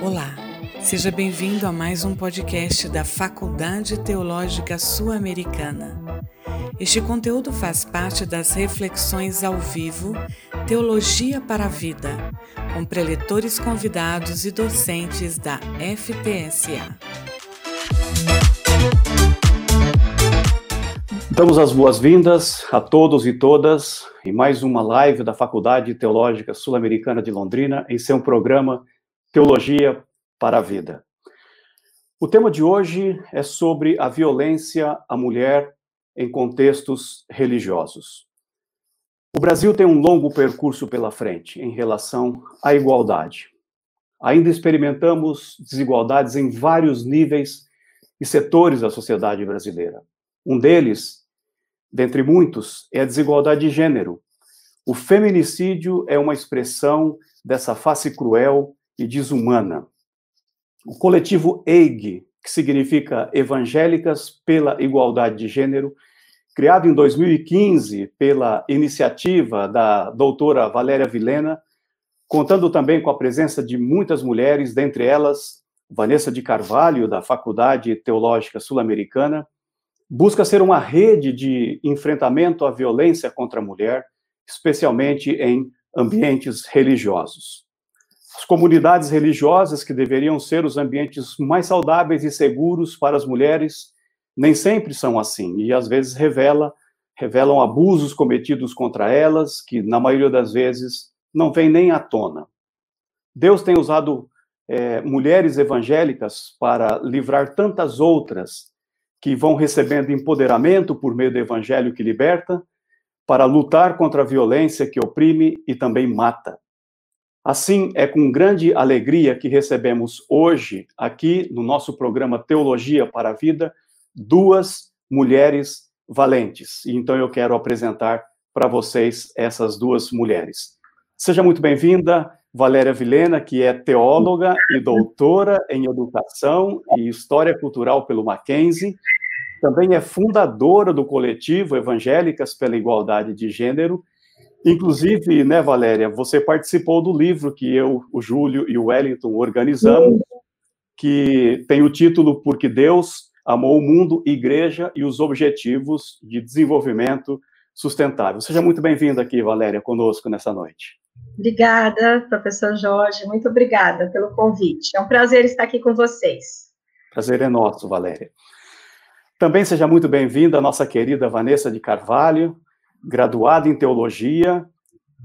Olá, seja bem-vindo a mais um podcast da Faculdade Teológica Sul-Americana. Este conteúdo faz parte das reflexões ao vivo Teologia para a Vida, com preletores convidados e docentes da FTSA. Damos as boas-vindas a todos e todas em mais uma live da Faculdade Teológica Sul-Americana de Londrina, em seu programa Teologia para a Vida. O tema de hoje é sobre a violência à mulher em contextos religiosos. O Brasil tem um longo percurso pela frente em relação à igualdade. Ainda experimentamos desigualdades em vários níveis e setores da sociedade brasileira. Um deles, dentre muitos, é a desigualdade de gênero. O feminicídio é uma expressão dessa face cruel e desumana. O coletivo EIG, que significa Evangélicas pela Igualdade de Gênero, criado em 2015 pela iniciativa da doutora Valéria Vilena, contando também com a presença de muitas mulheres, dentre elas Vanessa de Carvalho, da Faculdade Teológica Sul-Americana, busca ser uma rede de enfrentamento à violência contra a mulher, especialmente em ambientes religiosos. As comunidades religiosas, que deveriam ser os ambientes mais saudáveis e seguros para as mulheres, nem sempre são assim, e às vezes revela, revelam abusos cometidos contra elas, que na maioria das vezes não vêm nem à tona. Deus tem usado é, mulheres evangélicas para livrar tantas outras que vão recebendo empoderamento por meio do evangelho que liberta, para lutar contra a violência que oprime e também mata. Assim, é com grande alegria que recebemos hoje, aqui no nosso programa Teologia para a Vida, duas mulheres valentes. Então, eu quero apresentar para vocês essas duas mulheres. Seja muito bem-vinda, Valéria Vilena, que é teóloga e doutora em Educação e História Cultural pelo Mackenzie, também é fundadora do coletivo Evangélicas pela Igualdade de Gênero. Inclusive, né, Valéria, você participou do livro que eu, o Júlio e o Wellington organizamos, que tem o título Porque Deus amou o mundo, igreja e os objetivos de desenvolvimento sustentável. Seja muito bem-vinda aqui, Valéria, conosco nessa noite. Obrigada, professor Jorge, muito obrigada pelo convite. É um prazer estar aqui com vocês. Prazer é nosso, Valéria. Também seja muito bem-vinda a nossa querida Vanessa de Carvalho, graduada em teologia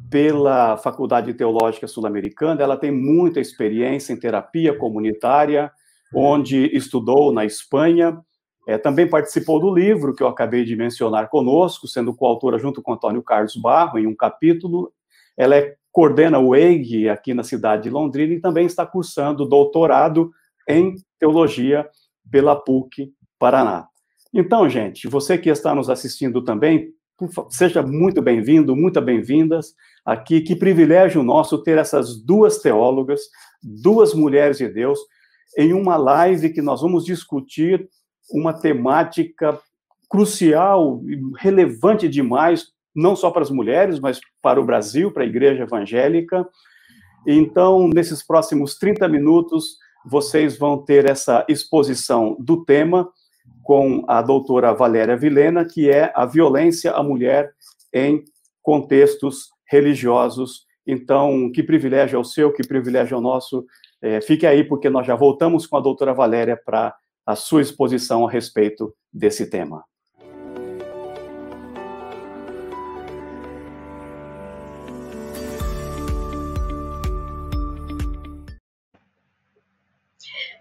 pela Faculdade Teológica Sul-Americana. Ela tem muita experiência em terapia comunitária, onde estudou na Espanha. É, também participou do livro que eu acabei de mencionar conosco, sendo coautora junto com Antônio Carlos Barro, em um capítulo. Ela é, coordena o EIG aqui na cidade de Londrina e também está cursando doutorado em teologia pela PUC Paraná. Então, gente, você que está nos assistindo também, seja muito bem-vindo, muito bem-vindas aqui. Que privilégio nosso ter essas duas teólogas, duas mulheres de Deus, em uma live que nós vamos discutir uma temática crucial, relevante demais, não só para as mulheres, mas para o Brasil, para a igreja evangélica. Então, nesses próximos 30 minutos, vocês vão ter essa exposição do tema com a doutora Valéria Vilena, que é a violência à mulher em contextos religiosos. Então, que privilégio é o seu, que privilégio é o nosso. É, fique aí, porque nós já voltamos com a doutora Valéria para a sua exposição a respeito desse tema.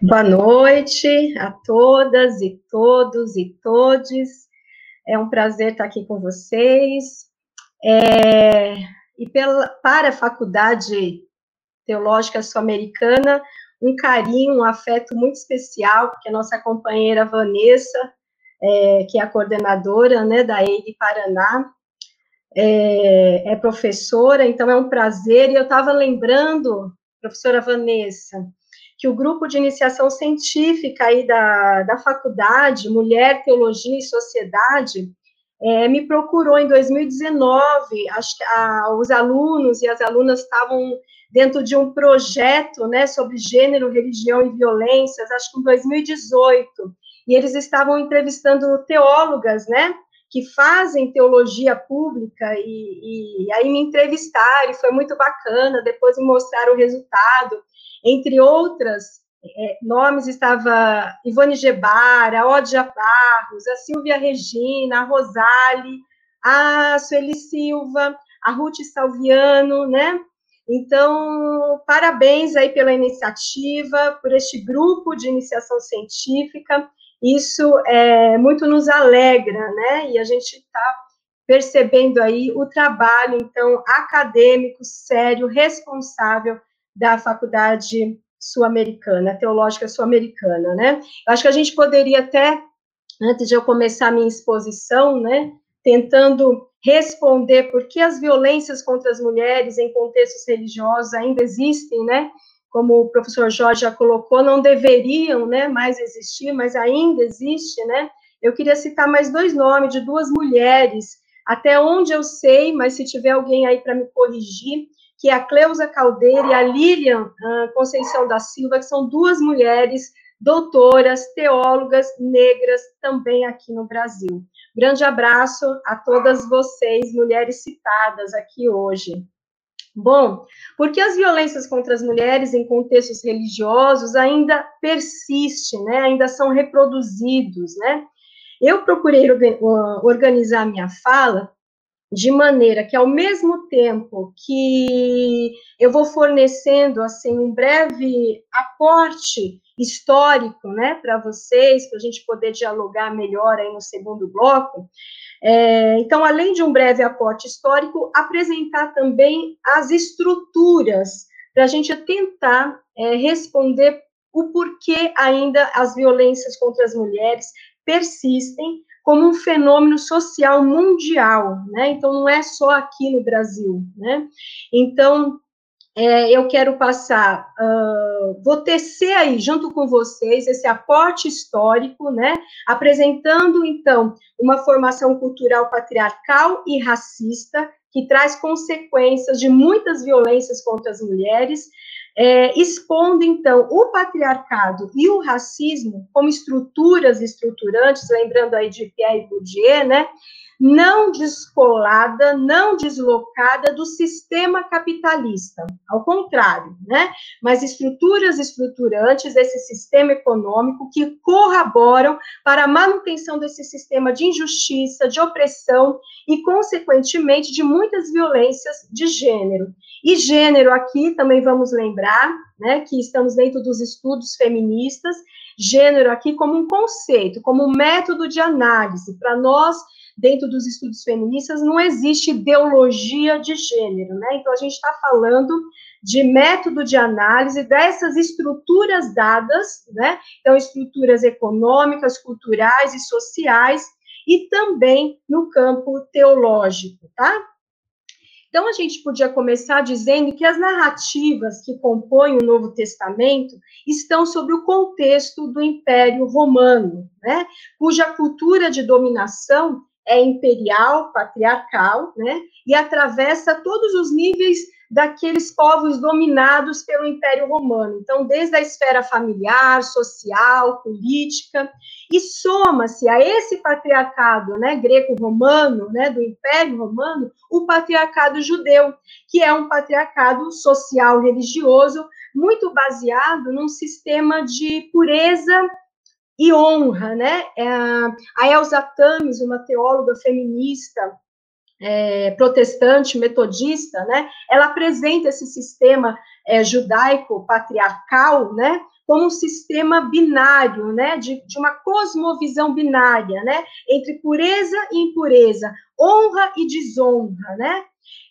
Boa noite a todas e todos e todes. É um prazer estar aqui com vocês. É, e pela, para a Faculdade Teológica Sul-Americana, um carinho, um afeto muito especial, porque a nossa companheira Vanessa, é, que é a coordenadora né, da EIG Paraná, é, é professora, então é um prazer. E eu estava lembrando, professora Vanessa, que o grupo de iniciação científica aí da, da faculdade, Mulher, Teologia e Sociedade, é, me procurou em 2019, acho que a, os alunos e as alunas estavam dentro de um projeto, né, sobre gênero, religião e violências, acho que em 2018, e eles estavam entrevistando teólogas, né, que fazem teologia pública, e, e aí me entrevistaram, e foi muito bacana, depois me mostraram o resultado, entre outras é, nomes estava Ivone Gebara, Odia Barros, a Silvia Regina, a Rosale, a Sueli Silva, a Ruth Salviano, né? Então, parabéns aí pela iniciativa, por este grupo de iniciação científica. Isso é, muito nos alegra, né? E a gente está percebendo aí o trabalho, então, acadêmico, sério, responsável da Faculdade Sul-Americana, Teológica Sul-Americana, né? Eu acho que a gente poderia até, antes de eu começar a minha exposição, né, tentando responder por que as violências contra as mulheres em contextos religiosos ainda existem, né? Como o professor Jorge já colocou, não deveriam, né, mais existir, mas ainda existe, né? Eu queria citar mais dois nomes de duas mulheres, até onde eu sei, mas se tiver alguém aí para me corrigir, que é a Cleusa Caldeira e a Lilian uh, Conceição da Silva, que são duas mulheres doutoras, teólogas negras também aqui no Brasil. Grande abraço a todas vocês, mulheres citadas aqui hoje. Bom, porque as violências contra as mulheres em contextos religiosos ainda persistem, né? Ainda são reproduzidos, né? Eu procurei organizar minha fala de maneira que ao mesmo tempo que eu vou fornecendo assim um breve aporte histórico, né, para vocês, para a gente poder dialogar melhor aí no segundo bloco. É, então, além de um breve aporte histórico, apresentar também as estruturas para a gente tentar é, responder o porquê ainda as violências contra as mulheres persistem como um fenômeno social mundial, né? Então, não é só aqui no Brasil, né? Então, é, eu quero passar, uh, vou tecer aí, junto com vocês, esse aporte histórico, né? Apresentando, então, uma formação cultural patriarcal e racista, que traz consequências de muitas violências contra as mulheres, é, expondo, então, o patriarcado e o racismo como estruturas estruturantes, lembrando aí de Pierre Bourdieu, né, não descolada, não deslocada do sistema capitalista, ao contrário, né? Mas estruturas estruturantes desse sistema econômico que corroboram para a manutenção desse sistema de injustiça, de opressão e, consequentemente, de muitas violências de gênero. E gênero aqui também vamos lembrar, né, que estamos dentro dos estudos feministas, gênero aqui como um conceito, como um método de análise para nós dentro dos estudos feministas, não existe ideologia de gênero, né? Então, a gente está falando de método de análise dessas estruturas dadas, né? Então, estruturas econômicas, culturais e sociais, e também no campo teológico, tá? Então, a gente podia começar dizendo que as narrativas que compõem o Novo Testamento estão sobre o contexto do Império Romano, né? cuja cultura de dominação é imperial, patriarcal, né? E atravessa todos os níveis daqueles povos dominados pelo Império Romano. Então, desde a esfera familiar, social, política, e soma-se a esse patriarcado, né, greco-romano, né, do Império Romano, o patriarcado judeu, que é um patriarcado social religioso muito baseado num sistema de pureza e honra, né? É, a Elza Tames, uma teóloga feminista é, protestante, metodista, né? Ela apresenta esse sistema é, judaico patriarcal, né? Como um sistema binário, né? De, de uma cosmovisão binária, né? Entre pureza e impureza, honra e desonra, né?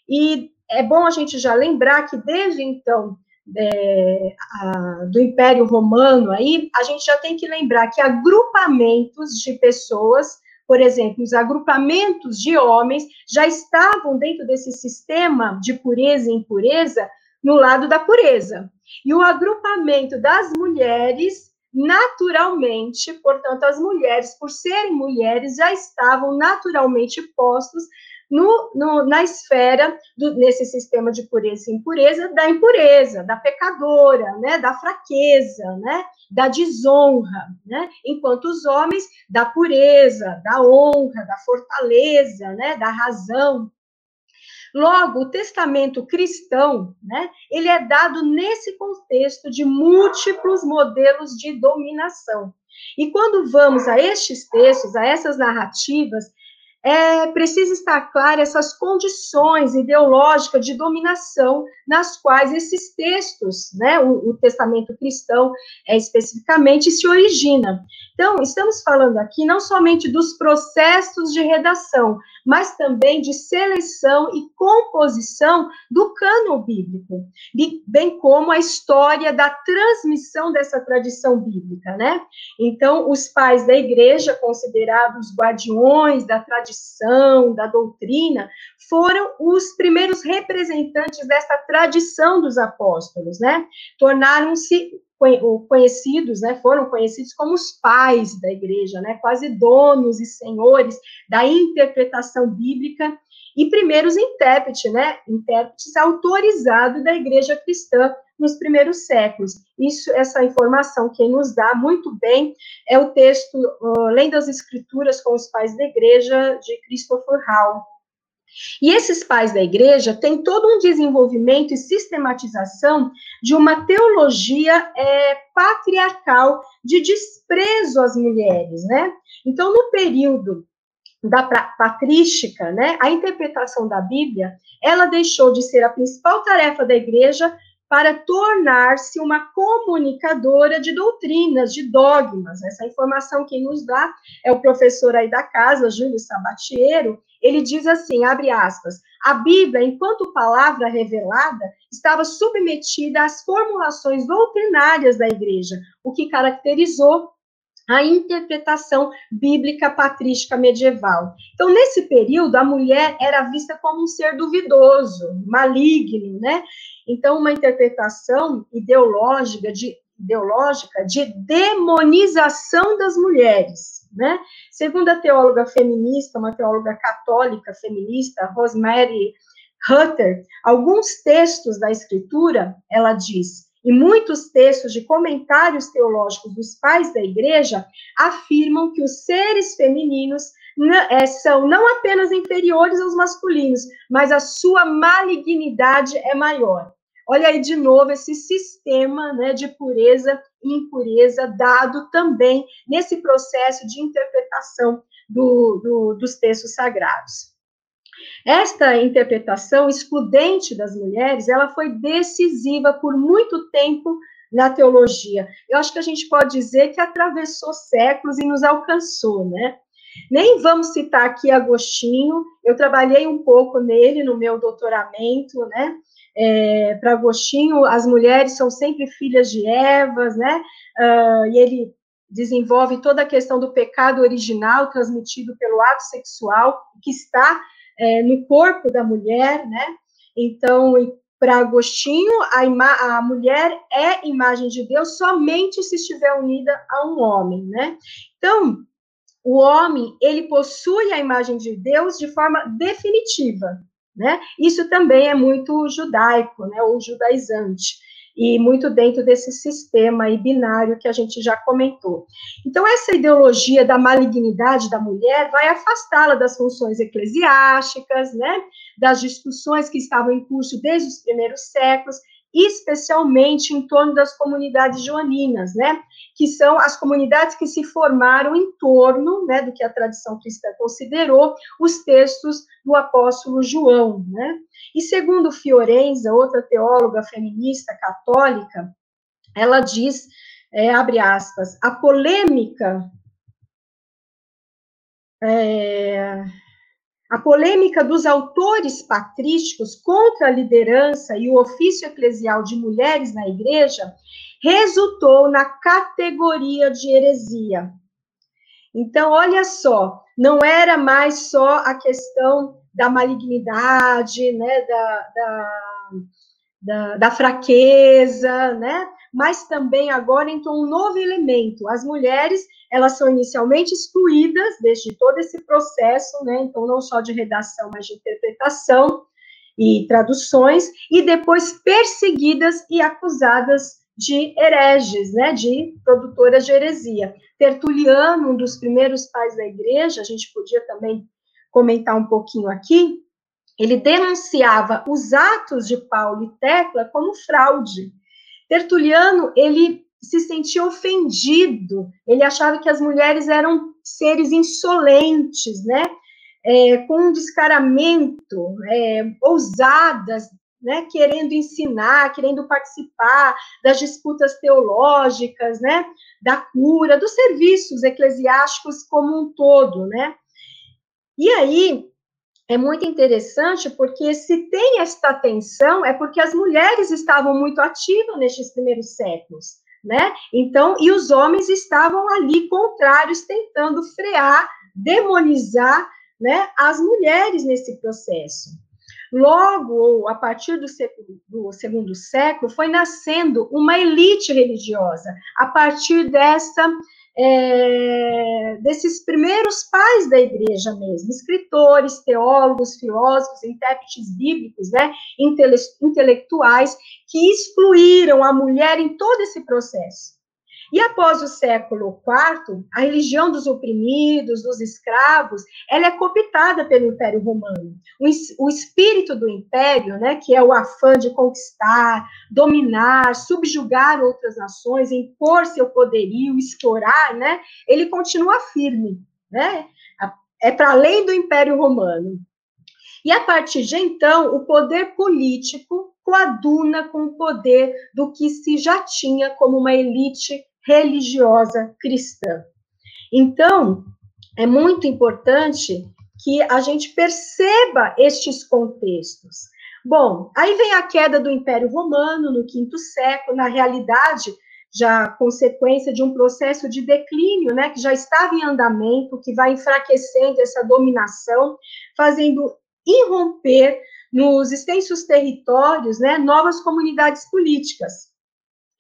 E é bom a gente já lembrar que desde então é, a, do Império Romano aí, a gente já tem que lembrar que agrupamentos de pessoas, por exemplo, os agrupamentos de homens já estavam dentro desse sistema de pureza e impureza no lado da pureza. E o agrupamento das mulheres, naturalmente, portanto, as mulheres, por serem mulheres, já estavam naturalmente postos no, no, na esfera, do, nesse sistema de pureza e impureza, da impureza, da pecadora, né, da fraqueza, né, da desonra, né, enquanto os homens da pureza, da honra, da fortaleza, né, da razão. Logo, o testamento cristão, né, ele é dado nesse contexto de múltiplos modelos de dominação. E quando vamos a estes textos, a essas narrativas, é preciso estar claro essas condições ideológicas de dominação nas quais esses textos, né, o, o testamento cristão é, especificamente, se origina. Então, estamos falando aqui não somente dos processos de redação, mas também de seleção e composição do cano bíblico, bem como a história da transmissão dessa tradição bíblica, né? Então, os pais da igreja, considerados guardiões da tradição, da doutrina, foram os primeiros representantes dessa tradição dos apóstolos, né? Tornaram-se conhecidos, né, foram conhecidos como os pais da igreja, né, quase donos e senhores da interpretação bíblica e primeiros intérpretes, né, intérpretes autorizados da igreja cristã nos primeiros séculos. Isso, essa informação quem nos dá muito bem é o texto uh, Lendo as Escrituras com os Pais da Igreja de Christopher Hall. E esses pais da igreja têm todo um desenvolvimento e sistematização de uma teologia é, patriarcal de desprezo às mulheres, né? Então, no período da patrística, né, a interpretação da Bíblia, ela deixou de ser a principal tarefa da igreja para tornar-se uma comunicadora de doutrinas, de dogmas. Essa informação que nos dá é o professor aí da casa, Júlio Sabatiero. Ele diz assim, abre aspas, a Bíblia, enquanto palavra revelada, estava submetida às formulações doutrinárias da igreja, o que caracterizou a interpretação bíblica patrística medieval. Então, nesse período, a mulher era vista como um ser duvidoso, maligno, né? Então, uma interpretação ideológica de, ideológica de demonização das mulheres, né? Segundo a teóloga feminista, uma teóloga católica feminista, Rosemary Hutter, alguns textos da escritura, ela diz, e muitos textos de comentários teológicos dos pais da igreja afirmam que os seres femininos é, são não apenas inferiores aos masculinos, mas a sua malignidade é maior. Olha aí de novo esse sistema né, de pureza e impureza dado também nesse processo de interpretação do, do, dos textos sagrados. Esta interpretação excludente das mulheres, ela foi decisiva por muito tempo na teologia. Eu acho que a gente pode dizer que atravessou séculos e nos alcançou, né? Nem vamos citar aqui Agostinho, eu trabalhei um pouco nele no meu doutoramento, né? É, Para Agostinho, as mulheres são sempre filhas de Evas, né? Uh, e ele desenvolve toda a questão do pecado original transmitido pelo ato sexual, que está é, no corpo da mulher, né? Então, para Agostinho, a, a, mulher é imagem de Deus somente se estiver unida a um homem, né? Então, o homem, ele possui a imagem de Deus de forma definitiva, né? Isso também é muito judaico, né? Ou judaizante e muito dentro desse sistema binário que a gente já comentou. Então, essa ideologia da malignidade da mulher vai afastá-la das funções eclesiásticas, né, das discussões que estavam em curso desde os primeiros séculos, especialmente em torno das comunidades joaninas, né, que são as comunidades que se formaram em torno, né, do que a tradição cristã considerou os textos do apóstolo João, né. E segundo Fiorenza, outra teóloga feminista católica, ela diz, é, abre aspas, a polêmica é, a polêmica dos autores patrísticos contra a liderança e o ofício eclesial de mulheres na igreja resultou na categoria de heresia. Então, olha só, não era mais só a questão da malignidade, né, da, da, da, da fraqueza, né, mas também agora entrou um novo elemento. As mulheres, elas são inicialmente excluídas desde todo esse processo, né? Então, não só de redação, mas de interpretação e traduções, e depois perseguidas e acusadas de hereges, né, de produtoras de heresia. Tertuliano, um dos primeiros pais da igreja, a gente podia também comentar um pouquinho aqui, ele denunciava os atos de Paulo e Tecla como fraude. Tertuliano, ele se sentia ofendido, ele achava que as mulheres eram seres insolentes, né, é, com um descaramento, é, ousadas, né, querendo ensinar, querendo participar das disputas teológicas, né, da cura, dos serviços eclesiásticos como um todo, né. E aí é muito interessante porque se tem esta tensão é porque as mulheres estavam muito ativas nestes primeiros séculos, né? Então, e os homens estavam ali contrários, tentando frear, demonizar, né, as mulheres nesse processo. Logo, a partir do, do segundo século, foi nascendo uma elite religiosa, a partir dessa é, desses primeiros pais da igreja mesmo, escritores, teólogos, filósofos, intérpretes bíblicos, né, intele intelectuais, que excluíram a mulher em todo esse processo. E após o século IV, a religião dos oprimidos, dos escravos, ela é cooptada pelo Império Romano. O, o espírito do império, né, que é o afã de conquistar, dominar, subjugar outras nações, impor seu poderio, explorar, né, ele continua firme, né? É para além do Império Romano. E a partir de então, o poder político coaduna com o poder do que se já tinha como uma elite religiosa cristã. Então, é muito importante que a gente perceba estes contextos. Bom, aí vem a queda do Império Romano no quinto século, na realidade, já consequência de um processo de declínio, né, que já estava em andamento, que vai enfraquecendo essa dominação, fazendo irromper nos extensos territórios, né, novas comunidades políticas.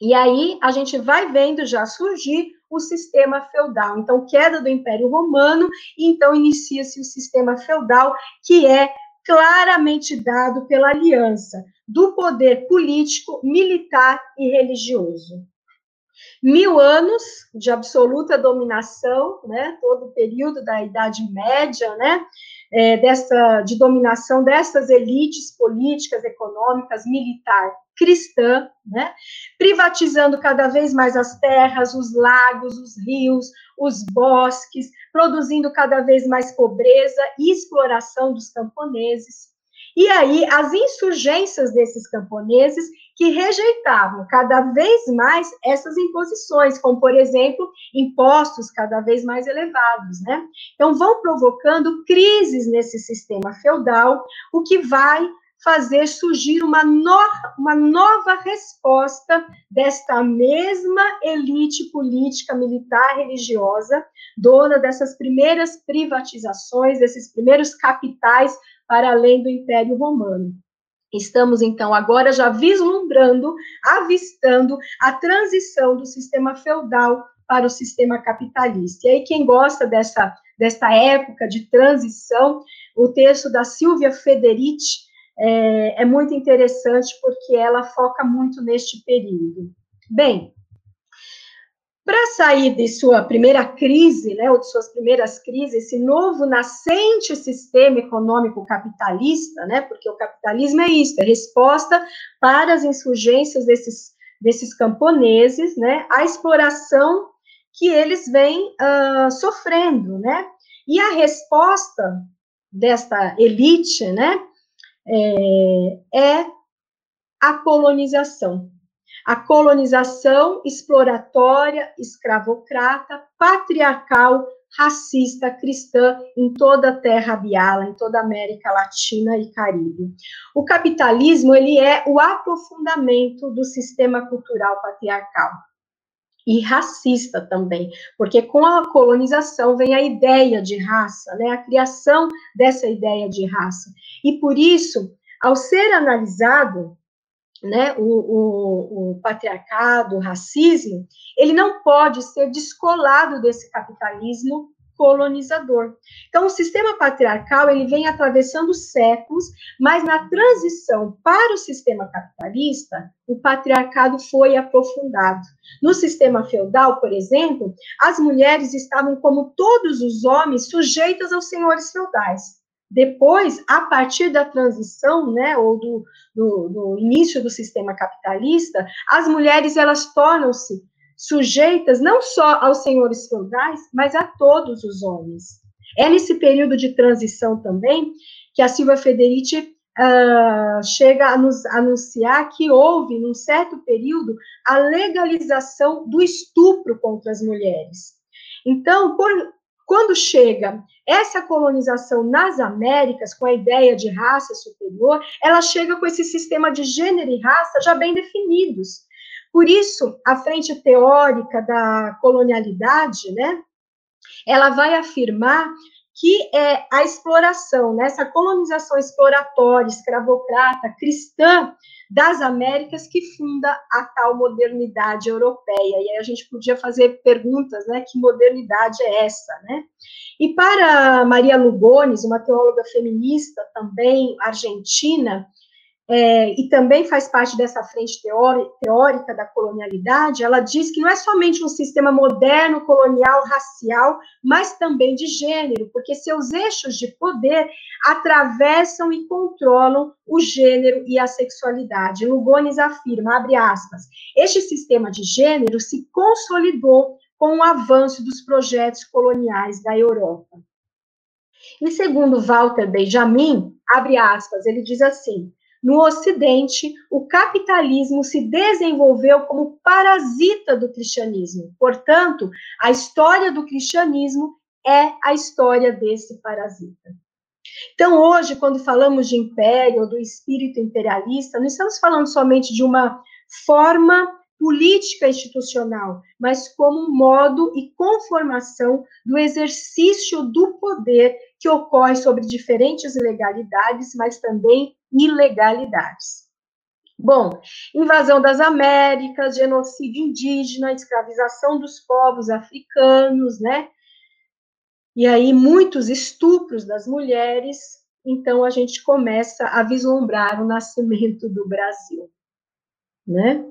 E aí a gente vai vendo já surgir o sistema feudal. Então, queda do Império Romano, e então inicia-se o sistema feudal, que é claramente dado pela aliança do poder político, militar e religioso. Mil anos de absoluta dominação, né, todo o período da Idade Média, né, é, dessa, de dominação dessas elites políticas, econômicas, militar cristã, né? privatizando cada vez mais as terras, os lagos, os rios, os bosques, produzindo cada vez mais pobreza e exploração dos camponeses. E aí, as insurgências desses camponeses que rejeitavam cada vez mais essas imposições, como, por exemplo, impostos cada vez mais elevados, né? Então, vão provocando crises nesse sistema feudal, o que vai fazer surgir uma, no, uma nova resposta desta mesma elite política, militar, religiosa, dona dessas primeiras privatizações, desses primeiros capitais para além do Império Romano. Estamos, então, agora já vislumbrando, avistando a transição do sistema feudal para o sistema capitalista. E aí, quem gosta dessa, dessa época de transição, o texto da Silvia Federici, é, é muito interessante porque ela foca muito neste período. Bem, para sair de sua primeira crise, né, ou de suas primeiras crises, esse novo nascente sistema econômico capitalista, né, porque o capitalismo é isso, é resposta para as insurgências desses, desses camponeses, né, a exploração que eles vêm uh, sofrendo, né, e a resposta desta elite, né, é, é a colonização. A colonização exploratória, escravocrata, patriarcal, racista, cristã em toda a terra biala, em toda a América Latina e Caribe. O capitalismo, ele é o aprofundamento do sistema cultural patriarcal e racista também, porque com a colonização vem a ideia de raça, né, a criação dessa ideia de raça. E por isso, ao ser analisado né, o, o, o, patriarcado, o racismo, ele não pode ser descolado desse capitalismo colonizador. Então, o sistema patriarcal ele vem atravessando séculos, mas na transição para o sistema capitalista, o patriarcado foi aprofundado. No sistema feudal, por exemplo, as mulheres estavam, como todos os homens, sujeitas aos senhores feudais. Depois, a partir da transição, né, ou do, do, do início do sistema capitalista, as mulheres elas tornam-se sujeitas não só aos senhores feudais, mas a todos os homens. É nesse período de transição também que a Silva Federici uh, chega a nos anunciar que houve, num certo período, a legalização do estupro contra as mulheres. Então, por, quando chega essa colonização nas Américas, com a ideia de raça superior, ela chega com esse sistema de gênero e raça já bem definidos. Por isso, a frente teórica da colonialidade, né, ela vai afirmar que é a exploração, né, essa colonização exploratória, escravocrata, cristã das Américas que funda a tal modernidade europeia. E aí a gente podia fazer perguntas, né, que modernidade é essa, né? E para Maria Lugones, uma teóloga feminista também argentina, é, e também faz parte dessa frente teórica da colonialidade, ela diz que não é somente um sistema moderno, colonial, racial, mas também de gênero, porque seus eixos de poder atravessam e controlam o gênero e a sexualidade. Lugones afirma, abre aspas, este sistema de gênero se consolidou com o avanço dos projetos coloniais da Europa. E segundo Walter Benjamin, abre aspas, ele diz assim: no Ocidente, o capitalismo se desenvolveu como parasita do cristianismo. Portanto, a história do cristianismo é a história desse parasita. Então, hoje, quando falamos de império ou do espírito imperialista, não estamos falando somente de uma forma política institucional, mas como um modo e conformação do exercício do poder que ocorre sobre diferentes legalidades, mas também ilegalidades. Bom, invasão das Américas, genocídio indígena, escravização dos povos africanos, né? E aí muitos estupros das mulheres. Então a gente começa a vislumbrar o nascimento do Brasil né?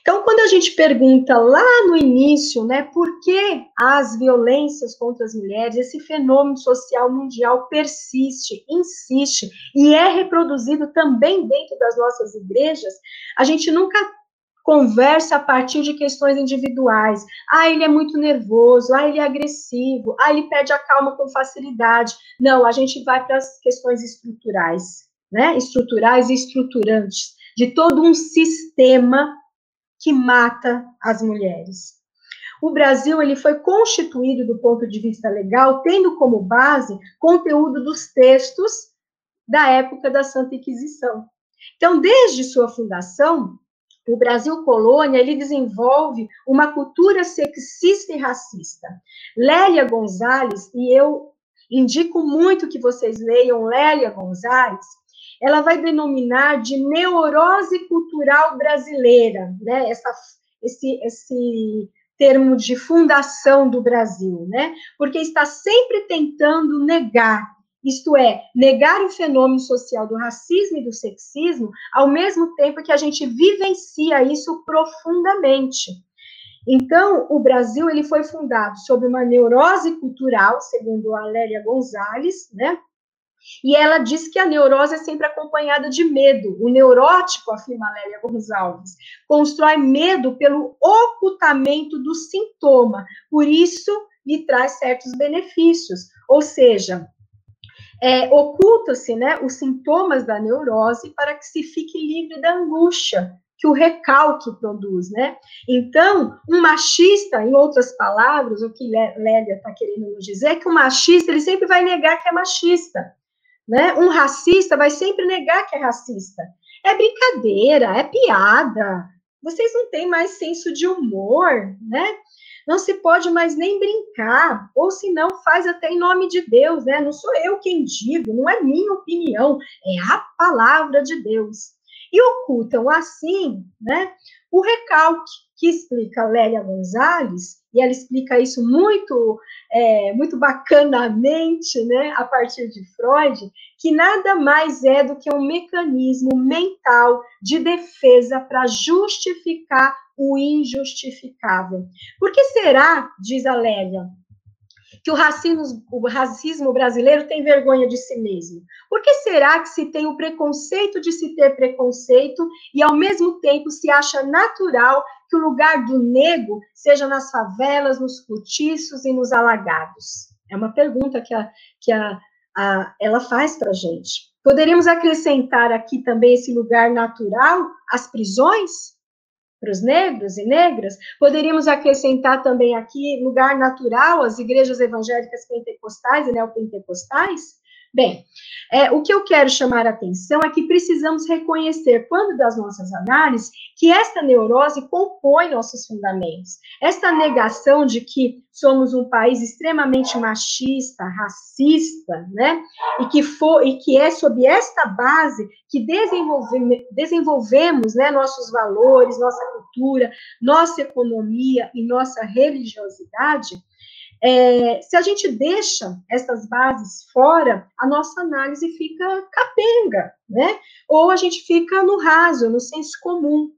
Então, quando a gente pergunta lá no início, né, por que as violências contra as mulheres, esse fenômeno social mundial persiste, insiste e é reproduzido também dentro das nossas igrejas, a gente nunca conversa a partir de questões individuais. Ah, ele é muito nervoso, ah, ele é agressivo, ah, ele perde a calma com facilidade. Não, a gente vai para as questões estruturais, né? Estruturais e estruturantes de todo um sistema que mata as mulheres. O Brasil ele foi constituído do ponto de vista legal, tendo como base conteúdo dos textos da época da Santa Inquisição. Então, desde sua fundação, o Brasil colônia ele desenvolve uma cultura sexista e racista. Lélia Gonzalez e eu indico muito que vocês leiam Lélia Gonzalez, ela vai denominar de neurose cultural brasileira, né? Essa, esse, esse termo de fundação do Brasil, né? Porque está sempre tentando negar, isto é, negar o fenômeno social do racismo e do sexismo, ao mesmo tempo que a gente vivencia isso profundamente. Então, o Brasil ele foi fundado sobre uma neurose cultural, segundo a Lélia Gonzalez, né? E ela diz que a neurose é sempre acompanhada de medo. O neurótico, afirma Lélia Gonçalves, constrói medo pelo ocultamento do sintoma, por isso lhe traz certos benefícios. Ou seja, é, oculta-se né, os sintomas da neurose para que se fique livre da angústia que o recalque produz, né? Então, um machista, em outras palavras, o que Lélia está querendo nos dizer é que o machista ele sempre vai negar que é machista. Né? Um racista vai sempre negar que é racista. É brincadeira, é piada. Vocês não têm mais senso de humor, né? Não se pode mais nem brincar, ou se não, faz até em nome de Deus, né? Não sou eu quem digo, não é minha opinião, é a palavra de Deus. e ocultam assim, né, o recalque que explica Lélia Gonzalez, e ela explica isso muito, é, muito bacanamente, né, a partir de Freud, que nada mais é do que um mecanismo mental de defesa para justificar o injustificável. Por que será, diz a Lélia, que o racismo, o racismo brasileiro tem vergonha de si mesmo? Por que será que se tem o preconceito de se ter preconceito e, ao mesmo tempo, se acha natural que o lugar do negro seja nas favelas, nos cortiços e nos alagados? É uma pergunta que, a, que a, a, ela faz para a gente. Poderíamos acrescentar aqui também esse lugar natural, as prisões? Para os negros e negras, poderíamos acrescentar também aqui lugar natural, as igrejas evangélicas pentecostais e neopentecostais, Bem, é, o que eu quero chamar a atenção é que precisamos reconhecer, quando das nossas análises, que esta neurose compõe nossos fundamentos. Esta negação de que somos um país extremamente machista, racista, né? E que, for, e que é sob esta base que desenvolve, desenvolvemos né, nossos valores, nossa cultura, nossa economia e nossa religiosidade é, se a gente deixa essas bases fora, a nossa análise fica capenga, né? Ou a gente fica no raso, no senso comum.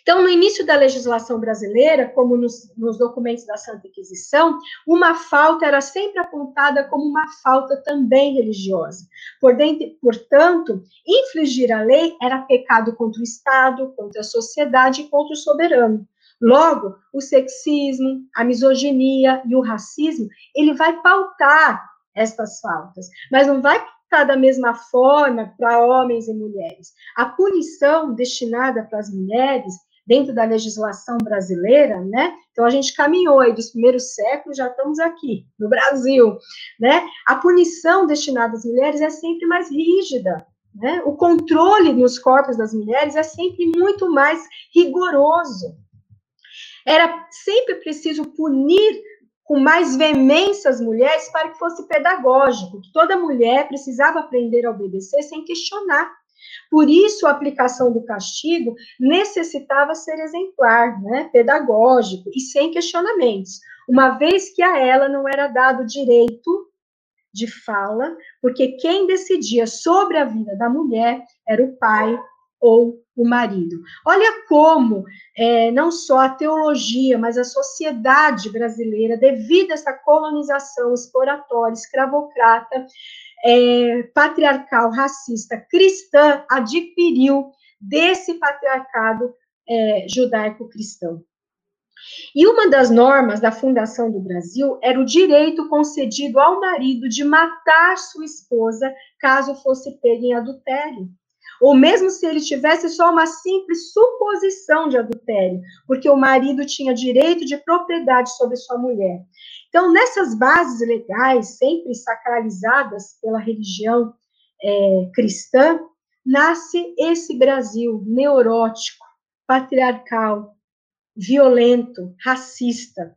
Então, no início da legislação brasileira, como nos, nos, documentos da Santa Inquisição, uma falta era sempre apontada como uma falta também religiosa. Por dentro, portanto, infligir a lei era pecado contra o Estado, contra a sociedade e contra o soberano. Logo, o sexismo, a misoginia e o racismo, ele vai pautar estas faltas, mas não vai pautar da mesma forma para homens e mulheres. A punição destinada para as mulheres dentro da legislação brasileira, né? Então a gente caminhou aí dos primeiros séculos, já estamos aqui no Brasil, né? A punição destinada às mulheres é sempre mais rígida, né? O controle nos corpos das mulheres é sempre muito mais rigoroso. Era sempre preciso punir com mais veemência as mulheres para que fosse pedagógico, que toda mulher precisava aprender a obedecer sem questionar. Por isso, a aplicação do castigo necessitava ser exemplar, né, pedagógico e sem questionamentos, uma vez que a ela não era dado direito de fala, porque quem decidia sobre a vida da mulher era o pai ou o marido. Olha como é, não só a teologia, mas a sociedade brasileira, devido a essa colonização exploratória, escravocrata, é, patriarcal, racista, cristã, adquiriu desse patriarcado é, judaico-cristão. E uma das normas da fundação do Brasil era o direito concedido ao marido de matar sua esposa caso fosse pego em adultério ou mesmo se ele tivesse só uma simples suposição de adultério, porque o marido tinha direito de propriedade sobre sua mulher. Então, nessas bases legais, sempre sacralizadas pela religião é, cristã, nasce esse Brasil neurótico, patriarcal, violento, racista,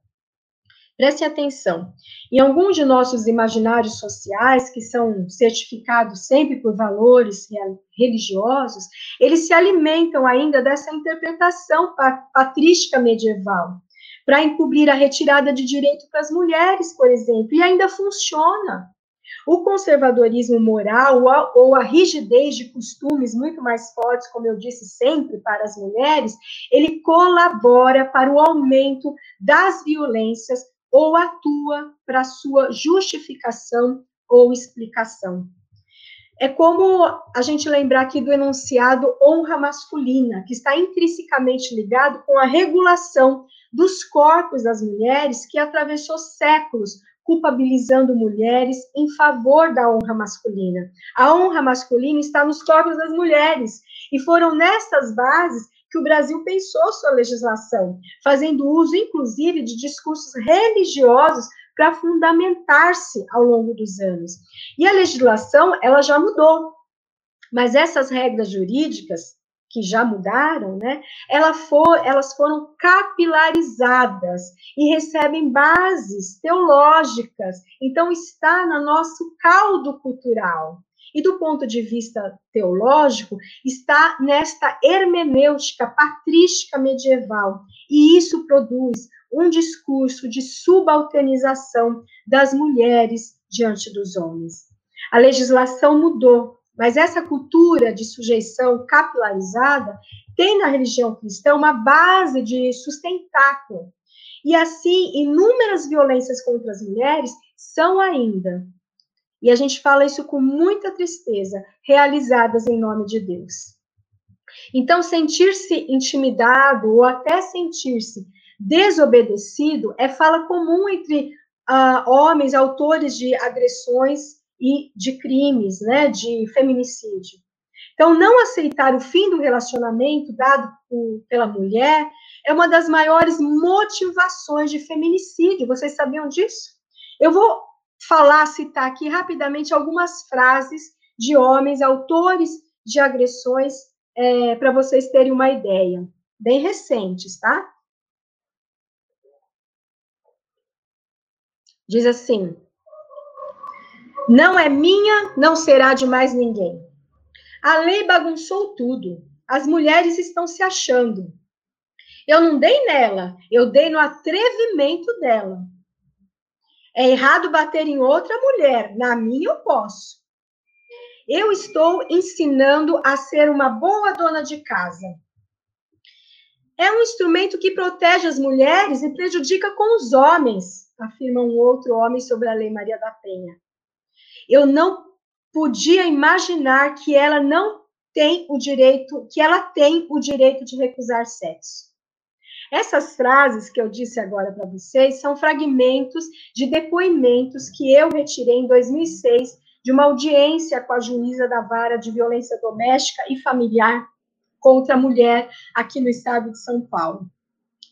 Preste atenção. Em alguns de nossos imaginários sociais, que são certificados sempre por valores religiosos, eles se alimentam ainda dessa interpretação patrística medieval, para encobrir a retirada de direito para as mulheres, por exemplo, e ainda funciona. O conservadorismo moral ou a rigidez de costumes muito mais fortes, como eu disse sempre, para as mulheres, ele colabora para o aumento das violências ou atua para sua justificação ou explicação. É como a gente lembrar aqui do enunciado honra masculina, que está intrinsecamente ligado com a regulação dos corpos das mulheres, que atravessou séculos culpabilizando mulheres em favor da honra masculina. A honra masculina está nos corpos das mulheres, e foram nessas bases que o Brasil pensou sua legislação, fazendo uso, inclusive, de discursos religiosos para fundamentar-se ao longo dos anos. E a legislação, ela já mudou, mas essas regras jurídicas, que já mudaram, né, ela for, elas foram capilarizadas e recebem bases teológicas, então está no nosso caldo cultural. E do ponto de vista teológico, está nesta hermenêutica patrística medieval, e isso produz um discurso de subalternização das mulheres diante dos homens. A legislação mudou, mas essa cultura de sujeição capilarizada tem na religião cristã uma base de sustentáculo. E assim, inúmeras violências contra as mulheres são ainda, e a gente fala isso com muita tristeza, realizadas em nome de Deus. Então, sentir-se intimidado ou até sentir-se desobedecido é fala comum entre uh, homens autores de agressões e de crimes, né, de feminicídio. Então, não aceitar o fim do relacionamento dado por, pela mulher é uma das maiores motivações de feminicídio. Vocês sabiam disso? Eu vou falar, citar aqui rapidamente algumas frases de homens, autores de agressões, é, para vocês terem uma ideia. Bem recentes, tá? Diz assim: Não é minha, não será de mais ninguém. A lei bagunçou tudo. As mulheres estão se achando. Eu não dei nela, eu dei no atrevimento dela. É errado bater em outra mulher, na minha eu posso. Eu estou ensinando a ser uma boa dona de casa. É um instrumento que protege as mulheres e prejudica com os homens, afirma um outro homem sobre a Lei Maria da Penha. Eu não podia imaginar que ela não tem o direito, que ela tem o direito de recusar sexo. Essas frases que eu disse agora para vocês são fragmentos de depoimentos que eu retirei em 2006 de uma audiência com a juíza da vara de violência doméstica e familiar contra a mulher aqui no estado de São Paulo.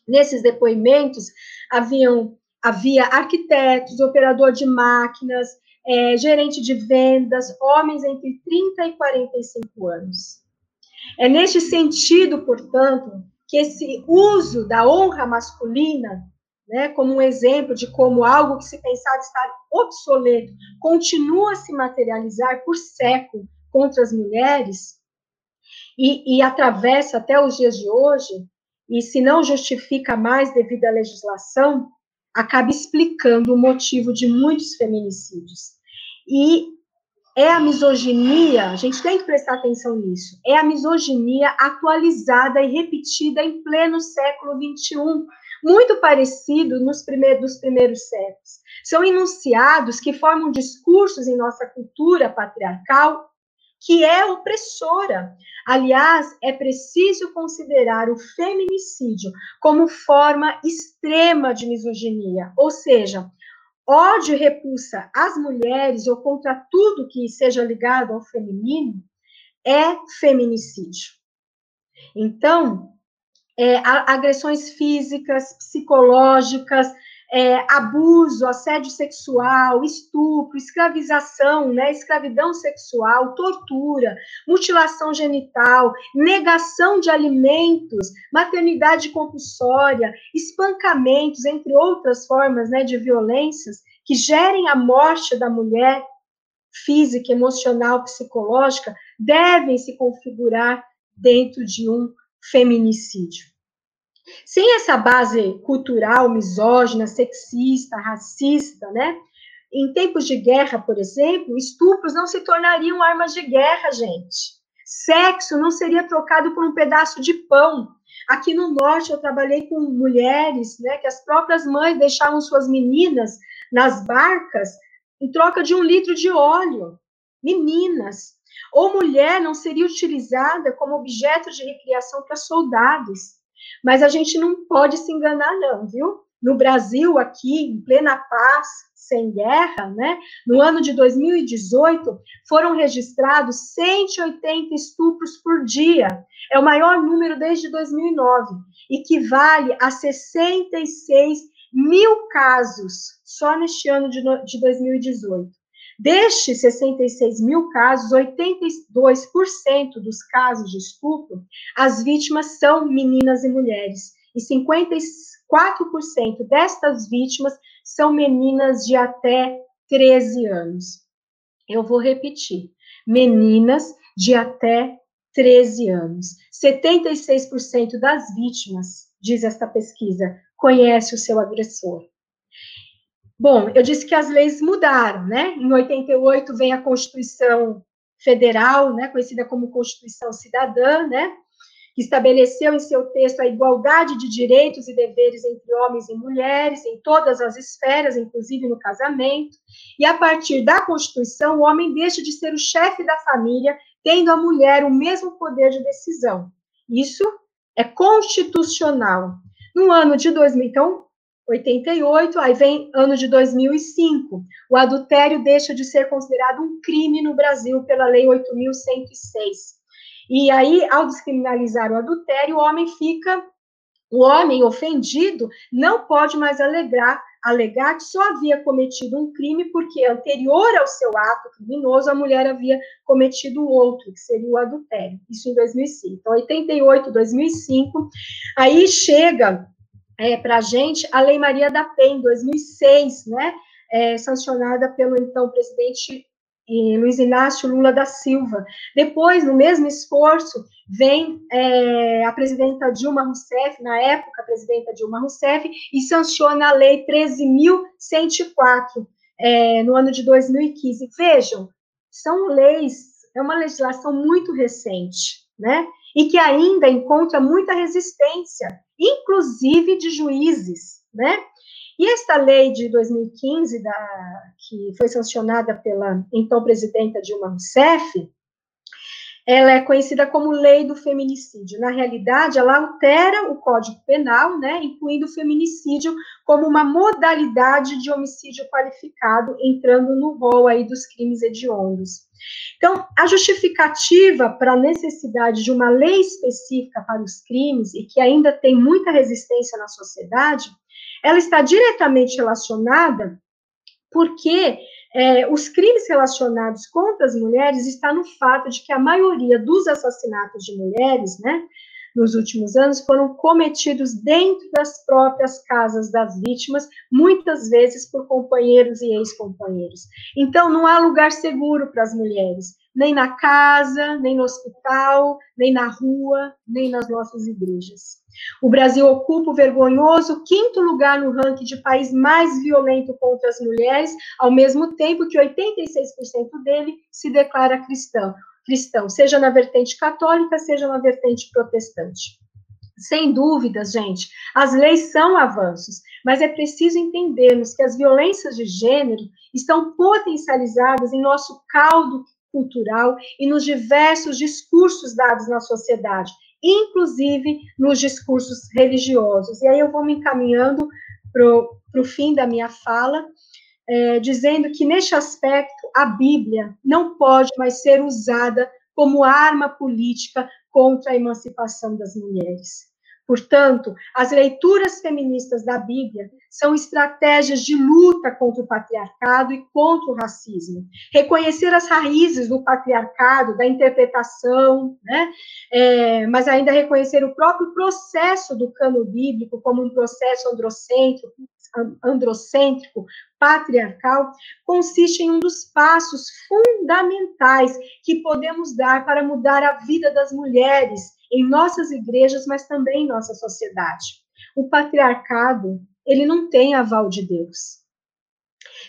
Nesses depoimentos haviam havia arquitetos, operador de máquinas, é, gerente de vendas, homens entre 30 e 45 anos. É neste sentido, portanto, que esse uso da honra masculina, né, como um exemplo de como algo que se pensava estar obsoleto, continua a se materializar por século contra as mulheres e, e atravessa até os dias de hoje, e se não justifica mais devido à legislação, acaba explicando o motivo de muitos feminicídios. E é a misoginia, a gente tem que prestar atenção nisso, é a misoginia atualizada e repetida em pleno século XXI, muito parecido nos primeiros, dos primeiros séculos. São enunciados que formam discursos em nossa cultura patriarcal que é opressora. Aliás, é preciso considerar o feminicídio como forma extrema de misoginia, ou seja, ódio e repulsa às mulheres ou contra tudo que seja ligado ao feminino é feminicídio. Então, é, agressões físicas, psicológicas, é, abuso, assédio sexual, estupro, escravização, né, escravidão sexual, tortura, mutilação genital, negação de alimentos, maternidade compulsória, espancamentos, entre outras formas né, de violências que gerem a morte da mulher física, emocional, psicológica, devem se configurar dentro de um feminicídio. Sem essa base cultural, misógina, sexista, racista, né? Em tempos de guerra, por exemplo, estupros não se tornariam armas de guerra, gente. Sexo não seria trocado por um pedaço de pão. Aqui no norte eu trabalhei com mulheres, né, que as próprias mães deixavam suas meninas nas barcas em troca de um litro de óleo. Meninas. Ou mulher não seria utilizada como objeto de recriação para soldados. Mas a gente não pode se enganar, não, viu? No Brasil, aqui, em plena paz, sem guerra, né? No ano de 2018, foram registrados 180 estupros por dia. É o maior número desde 2009, equivale a 66 mil casos só neste ano de, de 2018. Destes 66 mil casos, 82% dos casos de estupro, as vítimas são meninas e mulheres, e 54% destas vítimas são meninas de até 13 anos. Eu vou repetir. meninas de até 13 anos. 76% das vítimas, diz esta pesquisa, conhece o seu agressor. Bom, eu disse que as leis mudaram, né? Em 88 vem a Constituição Federal, né, conhecida como Constituição Cidadã, né? que estabeleceu em seu texto a igualdade de direitos e deveres entre homens e mulheres, em todas as esferas, inclusive no casamento, e a partir da Constituição, o homem deixa de ser o chefe da família, tendo a mulher o mesmo poder de decisão. Isso é constitucional. No ano de 2000, então, 88, aí vem ano de 2005. O adultério deixa de ser considerado um crime no Brasil pela Lei 8.106. E aí, ao descriminalizar o adultério, o homem fica, o homem ofendido não pode mais alegar, alegar que só havia cometido um crime porque anterior ao seu ato criminoso a mulher havia cometido outro, que seria o adultério. Isso em 2005. Então, 88, 2005, aí chega é, para a gente a Lei Maria da Penha, em 2006, né? É, sancionada pelo então presidente Luiz Inácio Lula da Silva. Depois, no mesmo esforço, vem é, a presidenta Dilma Rousseff, na época, a presidenta Dilma Rousseff, e sanciona a Lei 13.104, é, no ano de 2015. Vejam, são leis, é uma legislação muito recente, né? E que ainda encontra muita resistência, inclusive de juízes, né? E esta lei de 2015, da, que foi sancionada pela então presidenta Dilma Rousseff, ela é conhecida como lei do feminicídio. Na realidade, ela altera o Código Penal, né, incluindo o feminicídio como uma modalidade de homicídio qualificado, entrando no rol aí dos crimes hediondos. Então, a justificativa para a necessidade de uma lei específica para os crimes e que ainda tem muita resistência na sociedade ela está diretamente relacionada porque é, os crimes relacionados contra as mulheres está no fato de que a maioria dos assassinatos de mulheres, né, nos últimos anos foram cometidos dentro das próprias casas das vítimas, muitas vezes por companheiros e ex-companheiros. Então, não há lugar seguro para as mulheres, nem na casa, nem no hospital, nem na rua, nem nas nossas igrejas. O Brasil ocupa o vergonhoso quinto lugar no ranking de país mais violento contra as mulheres, ao mesmo tempo que 86% dele se declara cristão, cristão, seja na vertente católica, seja na vertente protestante. Sem dúvidas, gente, as leis são avanços, mas é preciso entendermos que as violências de gênero estão potencializadas em nosso caldo cultural e nos diversos discursos dados na sociedade, inclusive nos discursos religiosos. E aí eu vou me encaminhando para o fim da minha fala, é, dizendo que, neste aspecto, a Bíblia não pode mais ser usada como arma política contra a emancipação das mulheres. Portanto, as leituras feministas da Bíblia são estratégias de luta contra o patriarcado e contra o racismo. Reconhecer as raízes do patriarcado, da interpretação, né? É, mas ainda reconhecer o próprio processo do cano bíblico como um processo androcêntrico, androcêntrico, patriarcal, consiste em um dos passos fundamentais que podemos dar para mudar a vida das mulheres em nossas igrejas, mas também em nossa sociedade. O patriarcado, ele não tem aval de Deus.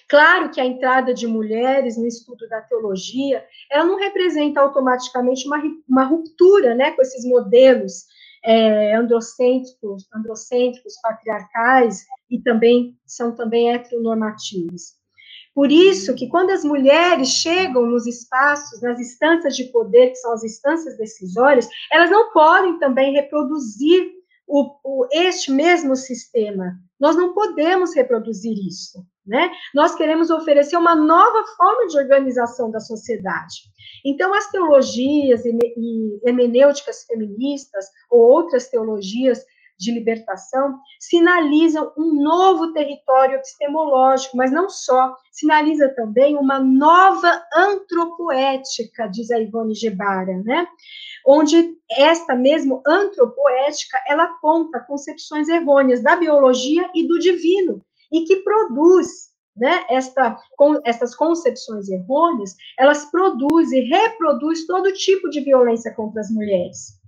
Claro que a entrada de mulheres no estudo da teologia, ela não representa automaticamente uma, uma ruptura né, com esses modelos é, androcêntricos, androcêntricos, patriarcais, e também são também heteronormativos. Por isso que quando as mulheres chegam nos espaços, nas instâncias de poder, que são as instâncias decisórias, elas não podem também reproduzir o, o, este mesmo sistema. Nós não podemos reproduzir isso, né? Nós queremos oferecer uma nova forma de organização da sociedade. Então, as teologias e, hemenêuticas feministas ou outras teologias de libertação sinalizam um novo território epistemológico, mas não só, sinaliza também uma nova antropoética, diz a Ivone Gebara, né? Onde esta mesmo antropoética, ela aponta concepções errôneas da biologia e do divino, e que produz né, esta, com, essas concepções errôneas, elas produzem reproduzem todo tipo de violência contra as mulheres.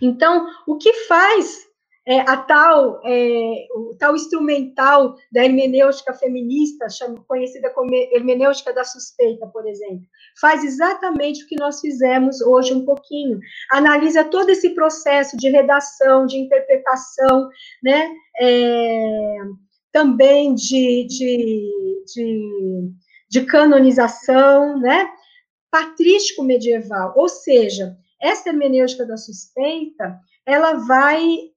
Então, o que faz é, a tal, é, o tal instrumental da hermenêutica feminista, conhecida como hermenêutica da suspeita, por exemplo, faz exatamente o que nós fizemos hoje um pouquinho. Analisa todo esse processo de redação, de interpretação, né, é, também de, de, de, de canonização, né, patrístico medieval, ou seja, essa hermenêutica da suspeita, ela vai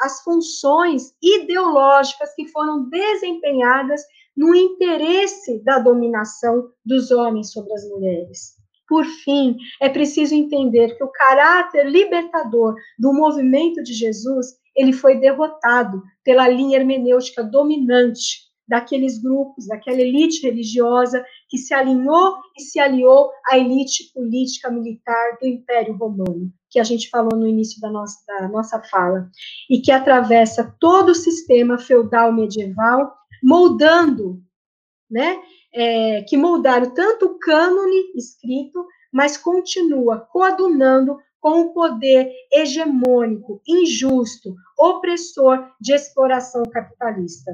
às funções ideológicas que foram desempenhadas no interesse da dominação dos homens sobre as mulheres. Por fim, é preciso entender que o caráter libertador do movimento de Jesus, ele foi derrotado pela linha hermenêutica dominante daqueles grupos, daquela elite religiosa que se alinhou e se aliou à elite política militar do Império Romano, que a gente falou no início da nossa, da nossa fala, e que atravessa todo o sistema feudal medieval, moldando, né, é, que moldaram tanto o cânone escrito, mas continua coadunando com o poder hegemônico, injusto, opressor de exploração capitalista.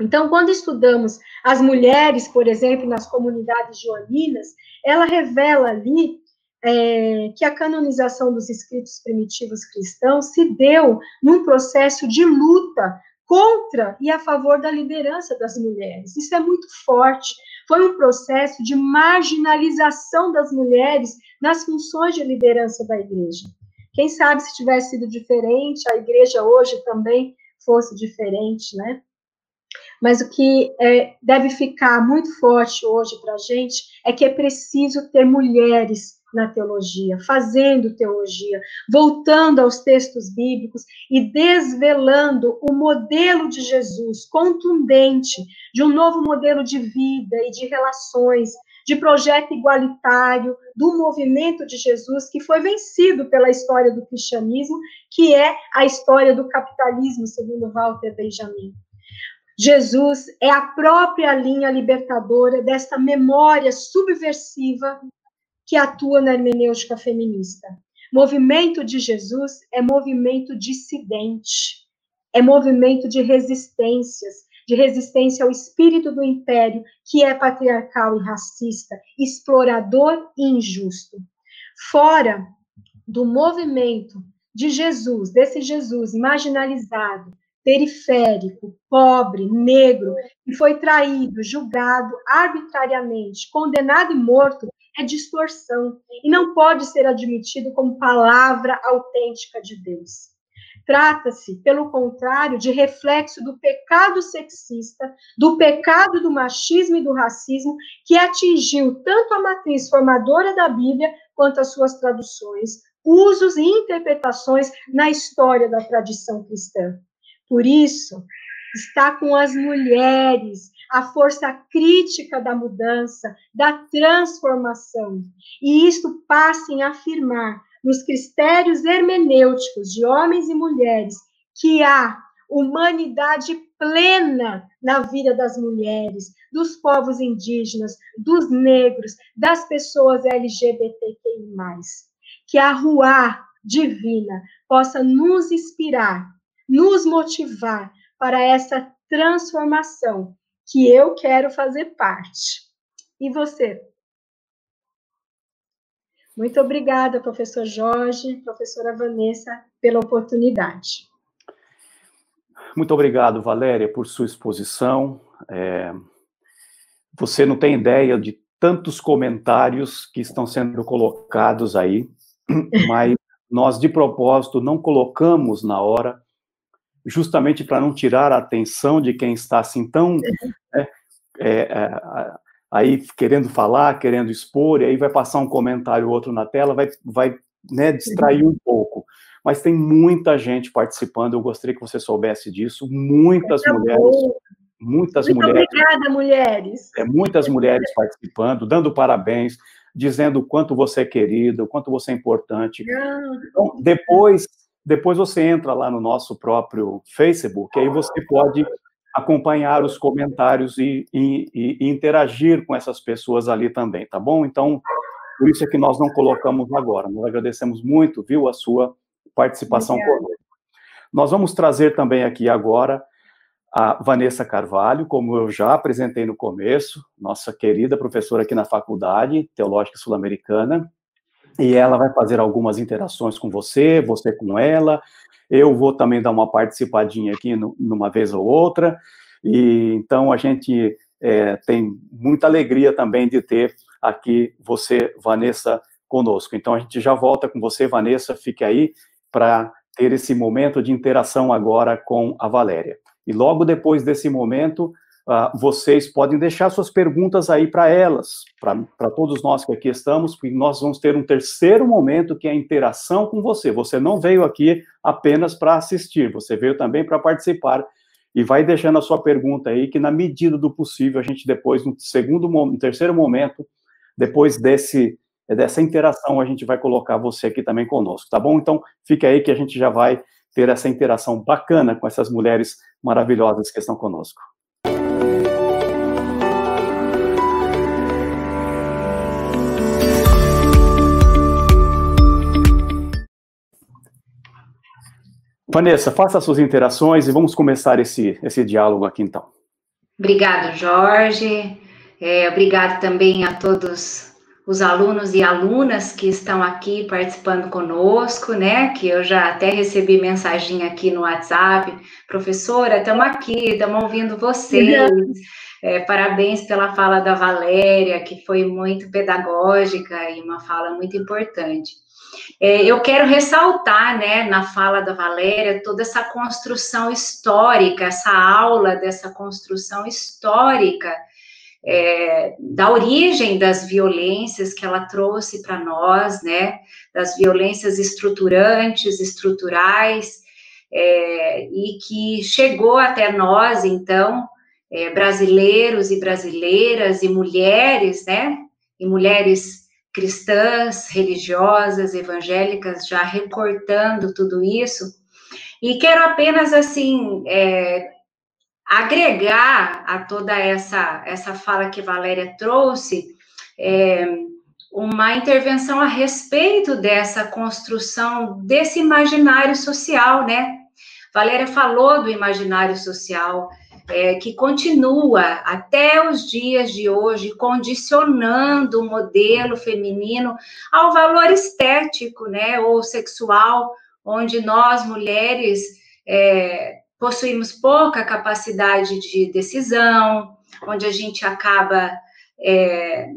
Então, quando estudamos as mulheres, por exemplo, nas comunidades joaninas, ela revela ali é, que a canonização dos escritos primitivos cristãos se deu num processo de luta contra e a favor da liderança das mulheres. Isso é muito forte. Foi um processo de marginalização das mulheres nas funções de liderança da igreja. Quem sabe se tivesse sido diferente, a igreja hoje também fosse diferente, né? Mas o que é, deve ficar muito forte hoje para a gente é que é preciso ter mulheres na teologia, fazendo teologia, voltando aos textos bíblicos e desvelando o modelo de Jesus contundente, de um novo modelo de vida e de relações, de projeto igualitário, do movimento de Jesus, que foi vencido pela história do cristianismo, que é a história do capitalismo, segundo Walter Benjamin. Jesus é a própria linha libertadora desta memória subversiva que atua na hermenêutica feminista. Movimento de Jesus é movimento dissidente, é movimento de resistências, de resistência ao espírito do império, que é patriarcal e racista, explorador e injusto. Fora do movimento de Jesus, desse Jesus marginalizado, periférico, pobre, negro, que foi traído, julgado arbitrariamente, condenado e morto, é distorção e não pode ser admitido como palavra autêntica de Deus. Trata-se, pelo contrário, de reflexo do pecado sexista, do pecado do machismo e do racismo, que atingiu tanto a matriz formadora da Bíblia quanto as suas traduções, usos e interpretações na história da tradição cristã. Por isso, está com as mulheres a força crítica da mudança, da transformação. E isto passa em afirmar nos critérios hermenêuticos de homens e mulheres que há humanidade plena na vida das mulheres, dos povos indígenas, dos negros, das pessoas LGBTQI+. Que a rua divina possa nos inspirar nos motivar para essa transformação que eu quero fazer parte. E você? Muito obrigada, professor Jorge, professora Vanessa, pela oportunidade. Muito obrigado, Valéria, por sua exposição. É... Você não tem ideia de tantos comentários que estão sendo colocados aí, mas nós, de propósito, não colocamos na hora justamente para não tirar a atenção de quem está assim tão né, é, é, aí querendo falar, querendo expor, e aí vai passar um comentário ou outro na tela, vai, vai né, distrair um pouco. Mas tem muita gente participando, eu gostaria que você soubesse disso, muitas Muito mulheres. Bom. Muitas Muito mulheres. Obrigada, mulheres. É, muitas mulheres participando, dando parabéns, dizendo o quanto você é querida, o quanto você é importante. Então, depois depois você entra lá no nosso próprio Facebook, aí você pode acompanhar os comentários e, e, e, interagir com essas pessoas ali também, tá bom? Então, por isso é que nós não colocamos agora. Nós agradecemos muito, viu, a sua participação conosco. Nós vamos trazer também aqui agora a Vanessa Carvalho, como eu já apresentei no começo, nossa querida professora aqui na Faculdade Teológica Sul-Americana, e ela vai fazer algumas interações com você, você com ela. Eu vou também dar uma participadinha aqui no, numa vez ou outra. E então a gente é, tem muita alegria também de ter aqui você, Vanessa, conosco. Então a gente já volta com você, Vanessa. Fique aí para ter esse momento de interação agora com a Valéria. E logo depois desse momento, uh, vocês podem deixar suas perguntas aí para elas, para todos nós que aqui estamos, porque nós vamos ter um terceiro momento que é a interação com você. Você não veio aqui apenas para assistir, você veio também para participar. E vai deixando a sua pergunta aí, que na medida do possível, a gente depois, no segundo, terceiro momento, depois desse dessa interação, a gente vai colocar você aqui também conosco, tá bom? Então, fique aí que a gente já vai ter essa interação bacana com essas mulheres maravilhosas que estão conosco. Vanessa, faça as suas interações e vamos começar esse, esse diálogo aqui então. Obrigado, Jorge. É, obrigado também a todos os alunos e alunas que estão aqui participando conosco, né? Que eu já até recebi mensagem aqui no WhatsApp. Professora, estamos aqui, estamos ouvindo vocês. É, parabéns pela fala da Valéria, que foi muito pedagógica e uma fala muito importante. É, eu quero ressaltar, né, na fala da Valéria, toda essa construção histórica, essa aula dessa construção histórica é, da origem das violências que ela trouxe para nós, né, das violências estruturantes, estruturais, é, e que chegou até nós, então, é, brasileiros e brasileiras e mulheres, né, e mulheres cristãs, religiosas, evangélicas, já recortando tudo isso. E quero apenas, assim, é, agregar a toda essa, essa fala que Valéria trouxe, é, uma intervenção a respeito dessa construção desse imaginário social, né? Valéria falou do imaginário social, é, que continua até os dias de hoje condicionando o modelo feminino ao valor estético, né, ou sexual, onde nós mulheres é, possuímos pouca capacidade de decisão, onde a gente acaba é,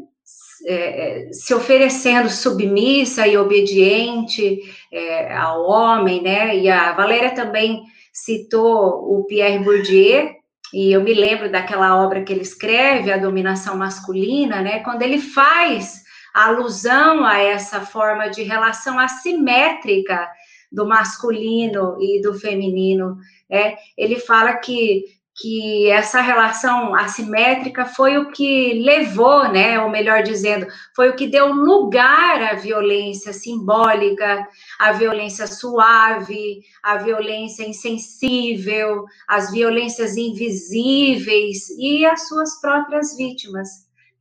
é, se oferecendo submissa e obediente é, ao homem, né? E a Valéria também citou o Pierre Bourdieu, e eu me lembro daquela obra que ele escreve, A Dominação Masculina, né? Quando ele faz alusão a essa forma de relação assimétrica do masculino e do feminino, é, ele fala que que essa relação assimétrica foi o que levou, né, ou melhor dizendo, foi o que deu lugar à violência simbólica, à violência suave, à violência insensível, às violências invisíveis e às suas próprias vítimas,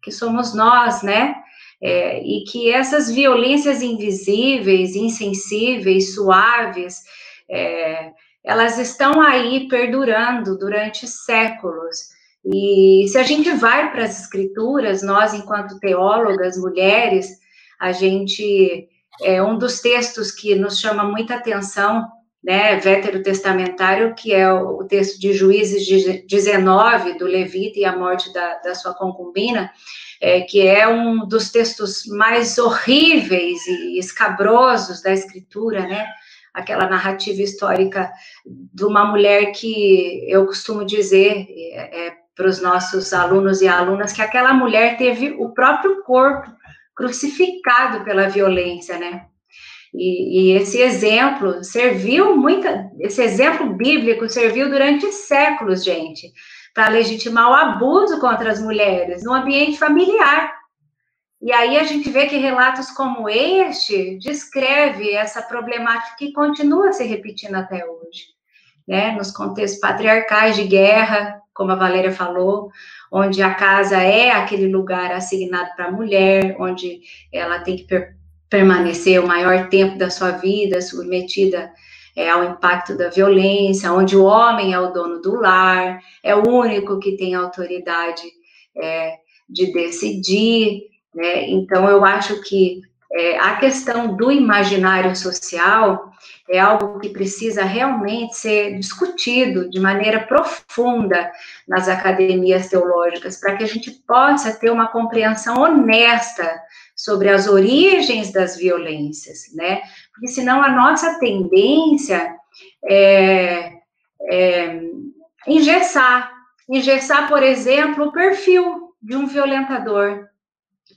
que somos nós, né? É, e que essas violências invisíveis, insensíveis, suaves, é, elas estão aí perdurando durante séculos. E se a gente vai para as escrituras, nós, enquanto teólogas, mulheres, a gente. É um dos textos que nos chama muita atenção, né, veterotestamentário, que é o texto de Juízes 19, do Levita e a morte da, da sua concubina, é, que é um dos textos mais horríveis e escabrosos da escritura, né, aquela narrativa histórica de uma mulher que eu costumo dizer é, é, para os nossos alunos e alunas que aquela mulher teve o próprio corpo crucificado pela violência, né? E, e, esse exemplo serviu muita, esse exemplo bíblico serviu durante séculos, gente, para legitimar o abuso contra as mulheres no ambiente familiar. E aí a gente vê que relatos como este descreve essa problemática que continua se repetindo até hoje, né? Nos contextos patriarcais de guerra, como a Valéria falou, onde a casa é aquele lugar assignado para a mulher, onde ela tem que per permanecer o maior tempo da sua vida submetida é, ao impacto da violência, onde o homem é o dono do lar, é o único que tem autoridade é, de decidir. Né? Então, eu acho que é, a questão do imaginário social é algo que precisa realmente ser discutido de maneira profunda nas academias teológicas, para que a gente possa ter uma compreensão honesta sobre as origens das violências, né? Porque senão a nossa tendência é, é engessar, engessar, por exemplo, o perfil de um violentador.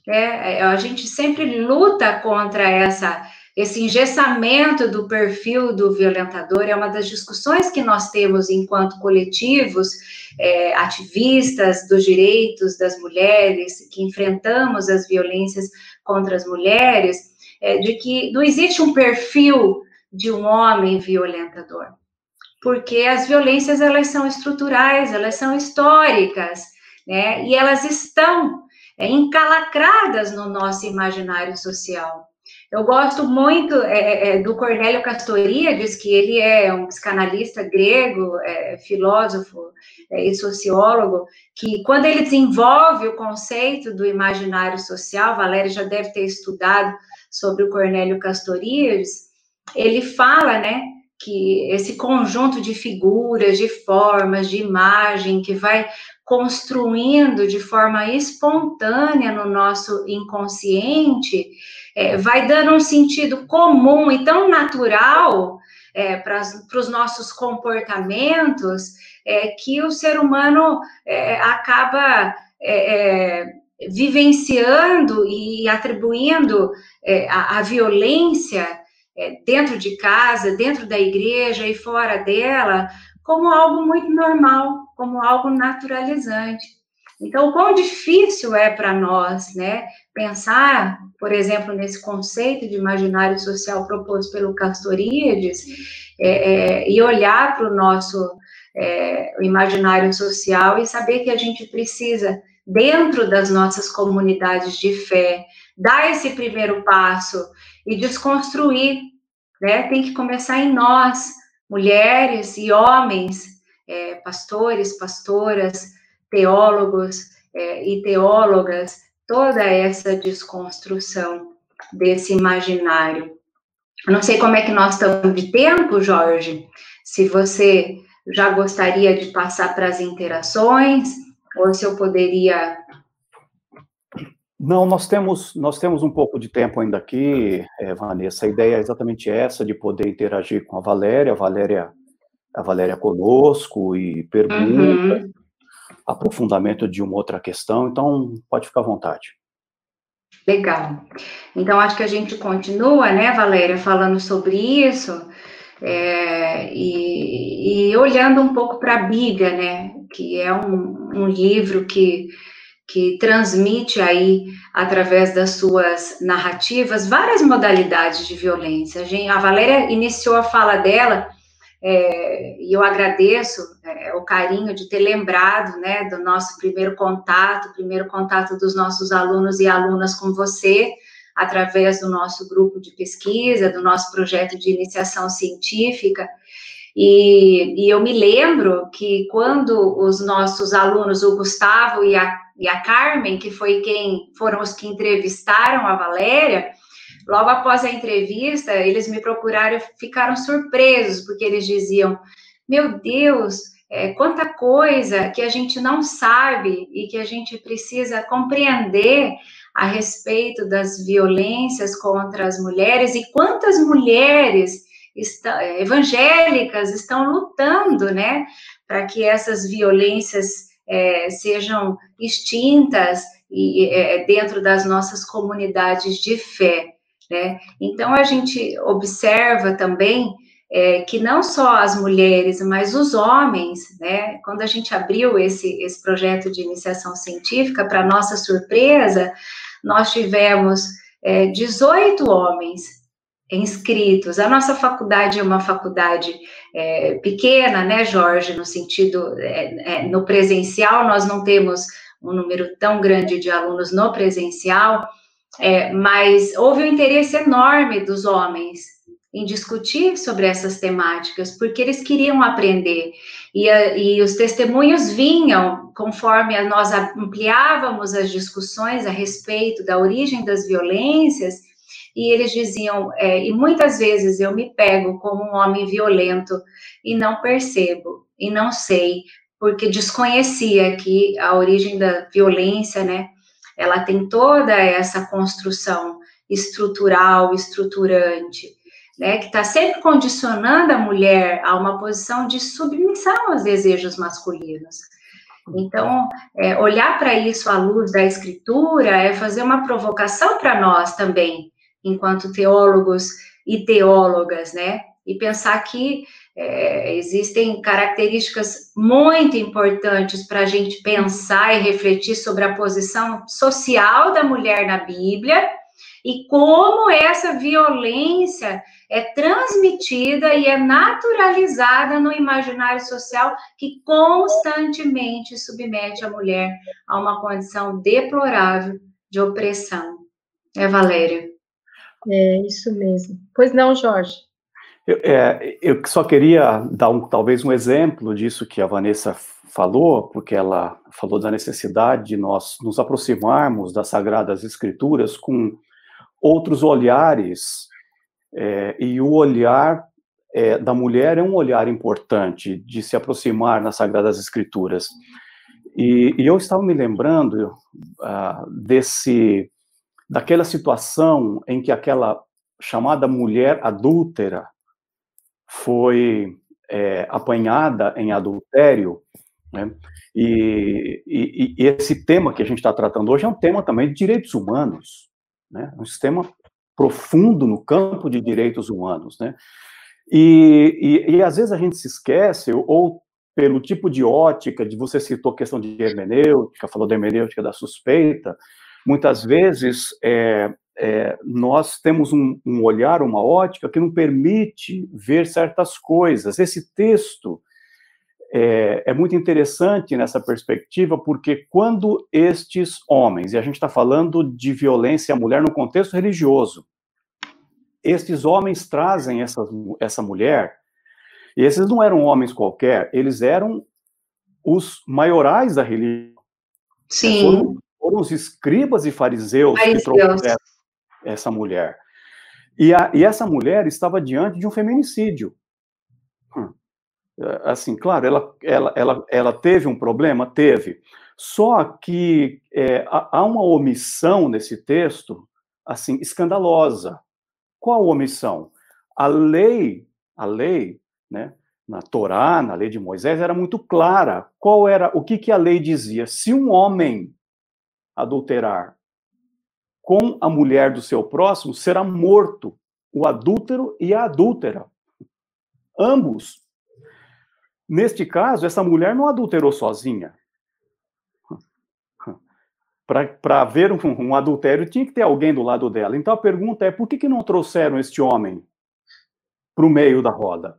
É, a gente sempre luta contra essa esse engessamento do perfil do violentador é uma das discussões que nós temos enquanto coletivos, é, ativistas dos direitos das mulheres, que enfrentamos as violências contra as mulheres, é, de que não existe um perfil de um homem violentador, porque as violências elas são estruturais, elas são históricas, né? E elas estão é, encalacradas no nosso imaginário social. Eu gosto muito é, é, é do Castoria, diz que ele é um psicanalista grego, é, filósofo é, e sociólogo, que quando ele desenvolve o conceito do imaginário social, Valéria já deve ter estudado sobre o Cornélio Castorias, ele fala, né, que esse conjunto de figuras, de formas, de imagem que vai construindo de forma espontânea no nosso inconsciente, é, vai dando um sentido comum e tão natural é, para os nossos comportamentos é, que o ser humano é, acaba é, é, vivenciando e atribuindo a, a, violência dentro de casa, dentro da igreja e fora dela, como algo muito normal, como algo naturalizante. Então, o quão difícil é para nós, né, pensar, por exemplo, nesse conceito de imaginário social proposto pelo Castoríades, é, é, e olhar para o nosso é, imaginário social e saber que a gente precisa, dentro das nossas comunidades de fé, dar esse primeiro passo e desconstruir, né? Tem que começar em nós, mulheres e homens, pastores, pastoras, teólogos é, e teólogas, toda essa desconstrução desse imaginário. não sei como é que nós estamos de tempo, Jorge, se você já gostaria de passar para as interações, ou se eu poderia. Não, nós temos, nós temos um pouco de tempo ainda aqui, é, Vanessa. A ideia é exatamente essa, de poder interagir com a Valéria, a Valéria, a Valéria conosco e pergunta. Uhum aprofundamento de uma outra questão, então pode ficar à vontade. Legal. Então, acho que a gente continua, né, Valéria, falando sobre isso, é, e, e, olhando um pouco para a Bíblia, né, que é um, um livro que, que transmite aí, através das suas narrativas, várias modalidades de violência. A, gente, a Valéria iniciou a fala dela é, e eu agradeço é, o carinho de ter lembrado, né, do nosso primeiro contato, primeiro contato dos nossos alunos e alunas com você, através do nosso grupo de pesquisa, do nosso projeto de iniciação científica. E, e eu me lembro que quando os nossos alunos, o Gustavo e a, e a Carmen, que foi quem foram os que entrevistaram a Valéria, Logo após a entrevista, eles me procuraram e ficaram surpresos, porque eles diziam: Meu Deus, é, quanta coisa que a gente não sabe e que a gente precisa compreender a respeito das violências contra as mulheres e quantas mulheres está, evangélicas estão lutando, né, para que essas violências é, sejam extintas e, é, dentro das nossas comunidades de fé. Né? Então, a gente observa também é, que não só as mulheres, mas os homens, né? Quando a gente abriu esse, esse projeto de iniciação científica, para nossa surpresa, nós tivemos é, 18 homens inscritos. A nossa faculdade é uma faculdade é, pequena, né, Jorge, no sentido, é, é, no presencial, nós não temos um número tão grande de alunos no presencial, é, mas houve um interesse enorme dos homens em discutir sobre essas temáticas, porque eles queriam aprender. E, a, e, os testemunhos vinham conforme nós ampliávamos as discussões a respeito da origem das violências, e eles diziam, é, e muitas vezes eu me pego como um homem violento e não percebo, e não sei, porque desconhecia que a origem da violência, né, ela tem toda essa construção estrutural, estruturante, né, que está sempre condicionando a mulher a uma posição de submissão aos desejos masculinos. Então, é, olhar para isso à luz da escritura é fazer uma provocação para nós também, enquanto teólogos e teólogas, né? E pensar que é, existem características muito importantes para a gente pensar e refletir sobre a posição social da mulher na Bíblia e como essa violência é transmitida e é naturalizada no imaginário social que constantemente submete a mulher a uma condição deplorável de opressão. É, Valéria? É isso mesmo. Pois não, Jorge? Eu, é, eu só queria dar um, talvez um exemplo disso que a Vanessa falou, porque ela falou da necessidade de nós nos aproximarmos das Sagradas Escrituras com outros olhares, é, e o olhar é, da mulher é um olhar importante de se aproximar nas Sagradas Escrituras. E, e eu estava me lembrando uh, desse daquela situação em que aquela chamada mulher adúltera foi é, apanhada em adultério, né? E, e, e, esse tema que a gente está tratando hoje é um tema também de direitos humanos, né? Um sistema profundo no campo de direitos humanos, né? E, e, às vezes a gente se esquece, ou pelo tipo de ótica, de você citou questão de hermenêutica, falou da hermenêutica da suspeita, muitas vezes é, é, nós temos um, um, olhar, uma ótica que não permite ver certas coisas. Esse texto é, é muito interessante nessa perspectiva, porque quando estes homens, e a gente está falando de violência à mulher no contexto religioso, estes homens trazem essa, essa mulher, e esses não eram homens qualquer, eles eram os maiorais da religião. Sim. Foram foram os escribas e fariseus, fariseus. que trouxeram essa mulher. E, a, e, essa mulher estava diante de um feminicídio. Hum. Assim, claro, ela, ela, ela, ela teve um problema? Teve. Só que é, há uma omissão nesse texto, assim, escandalosa. Qual omissão? A lei, a lei, né, na Torá, na lei de Moisés, era muito clara. Qual era, o que, que a lei dizia? Se um homem adulterar com a mulher do seu próximo, será morto o adúltero e a adúltera. Ambos. Neste caso, essa mulher não adulterou sozinha. Para haver um, um, adultério, tinha que ter alguém do lado dela. Então a pergunta é: por que, que não trouxeram este homem para o meio da roda?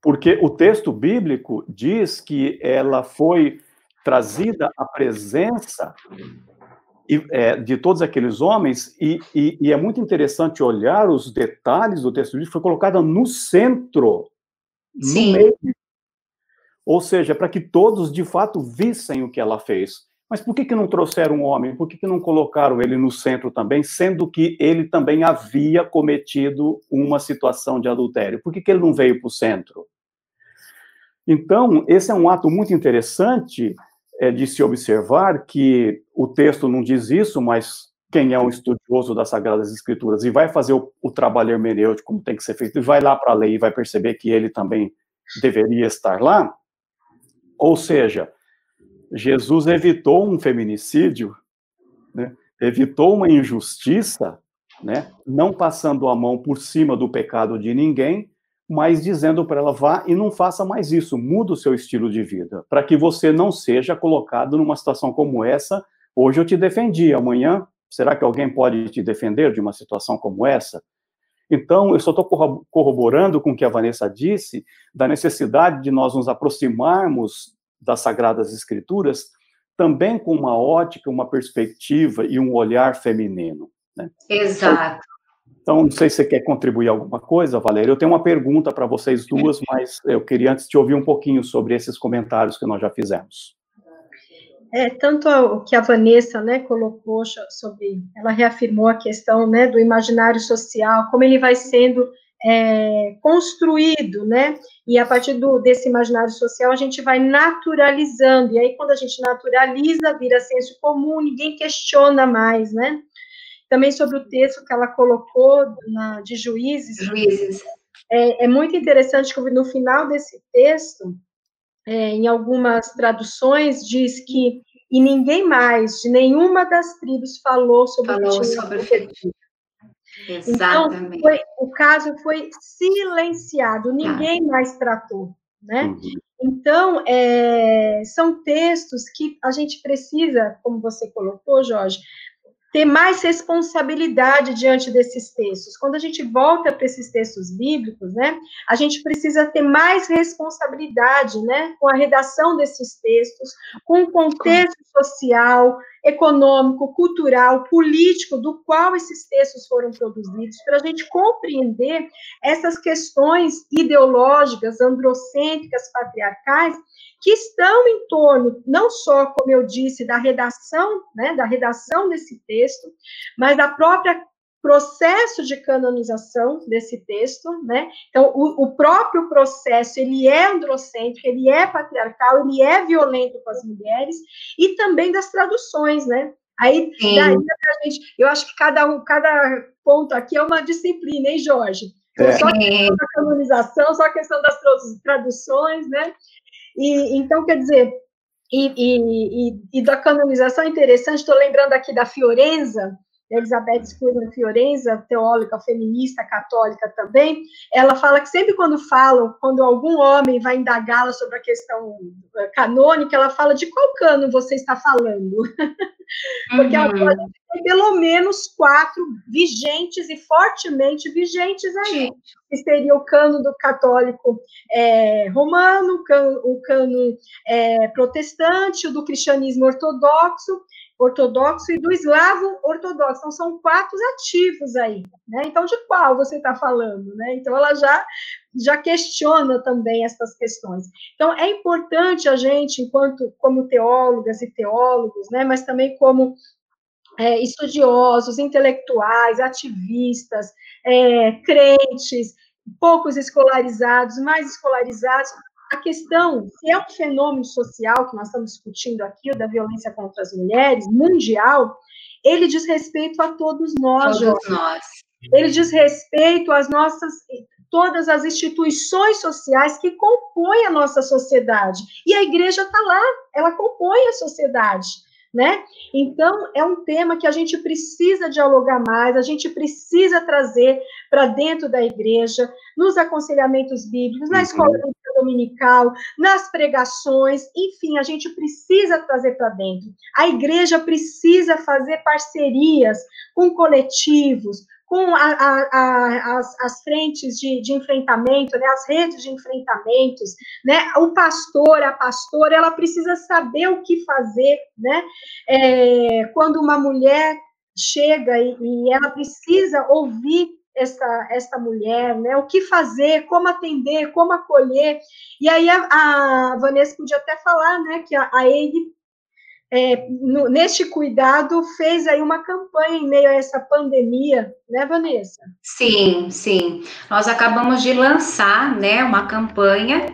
Porque o texto bíblico diz que ela foi trazida a presença é, de todos aqueles homens, e, e, e, é muito interessante olhar os detalhes do texto bíblico, foi colocada no centro, Sim. no meio. Ou seja, para que todos de fato vissem o que ela fez. Mas por que, que não trouxeram um homem? Por que, que não colocaram ele no centro também, sendo que ele também havia cometido uma situação de adultério? Por que, que ele não veio para o centro? Então, esse é um ato muito interessante é de se observar que o texto não diz isso, mas quem é um estudioso das Sagradas Escrituras e vai fazer o, o trabalho hermenêutico como tem que ser feito, e vai lá para a lei e vai perceber que ele também deveria estar lá, ou seja, Jesus evitou um feminicídio, né, evitou uma injustiça, né, não passando a mão por cima do pecado de ninguém, mas dizendo para ela vá e não faça mais isso, muda o seu estilo de vida, para que você não seja colocado numa situação como essa. Hoje eu te defendi, amanhã será que alguém pode te defender de uma situação como essa? Então, eu só estou corroborando com o que a Vanessa disse, da necessidade de nós nos aproximarmos das Sagradas Escrituras também com uma ótica, uma perspectiva e um olhar feminino. Né? Exato. Então, não sei se você quer contribuir alguma coisa, Valéria. Eu tenho uma pergunta para vocês duas, mas eu queria antes te ouvir um pouquinho sobre esses comentários que nós já fizemos. É, tanto o que a Vanessa, né, colocou sobre, ela reafirmou a questão, né, do imaginário social, como ele vai sendo é, construído, né, e a partir do, desse imaginário social a gente vai naturalizando, e aí quando a gente naturaliza, vira senso comum, ninguém questiona mais, né, também sobre o texto que ela colocou na, de juízes, juízes. É, é muito interessante que no final desse texto, é, em algumas traduções, diz que e ninguém mais de nenhuma das tribos falou sobre falou o sobre o Exatamente. Então, foi, o caso foi silenciado, ninguém ah. mais tratou, né? Uhum. Então, é, são textos que a gente precisa, como você colocou, Jorge, ter mais responsabilidade diante desses textos. Quando a gente volta para esses textos bíblicos, né, a gente precisa ter mais responsabilidade, né, com a redação desses textos, com o contexto social, econômico, cultural, político do qual esses textos foram produzidos, para a gente compreender essas questões ideológicas, androcêntricas, patriarcais, que estão em torno, não só, como eu disse, da redação, né, da redação desse texto, mas da própria processo de canonização desse texto, né? Então, o, o, próprio processo, ele é androcêntrico, ele é patriarcal, ele é violento com as mulheres, e também das traduções, né? Aí, daí a gente, eu acho que cada, um, cada ponto aqui é uma disciplina, hein, Jorge? Então, é. Só a questão da canonização, só a questão das traduções, né? E, então, quer dizer, e, e, e, da canonização é interessante, estou lembrando aqui da Fiorenza, Elizabeth Spurgeon Fiorenza, teóloga feminista católica também, ela fala que sempre quando falam, quando algum homem vai indagá-la sobre a questão eh, canônica, ela fala de qual cano você está falando. Porque uhum. ela tem pelo menos quatro vigentes e fortemente vigentes aí. Que seria o cano do católico é, romano, o cano, o cano é, protestante, o do cristianismo ortodoxo, ortodoxo e do eslavo ortodoxo. Então, são quatro ativos aí, né? Então, de qual você está falando, né? Então, ela já, já questiona também essas questões. Então, é importante a gente, enquanto, como teólogas e teólogos, né? Mas também como é, estudiosos, intelectuais, ativistas, é, crentes, poucos escolarizados, mais escolarizados, a questão, se é um fenômeno social que nós estamos discutindo aqui, o da violência contra as mulheres, mundial, ele diz respeito a todos nós. Todos nós. Ele diz respeito às nossas, todas as instituições sociais que compõem a nossa sociedade. E a igreja está lá, ela compõe a sociedade né? Então, é um tema que a gente precisa dialogar mais, a gente precisa trazer para dentro da igreja, nos aconselhamentos bíblicos, na uhum. escola dominical, nas pregações, enfim, a gente precisa trazer para dentro. A igreja precisa fazer parcerias com coletivos, com a, a, a, as, as, frentes de, de enfrentamento, né, as redes de enfrentamentos, né, o pastor, a pastora, ela precisa saber o que fazer, né, é, quando uma mulher chega e, e ela precisa ouvir essa, essa mulher, né? O que fazer, como atender, como acolher. E aí a, a Vanessa podia até falar, né, que a, a é, no, neste cuidado, fez aí uma campanha em meio a essa pandemia, né, Vanessa? Sim, sim. Nós acabamos de lançar, né, uma campanha,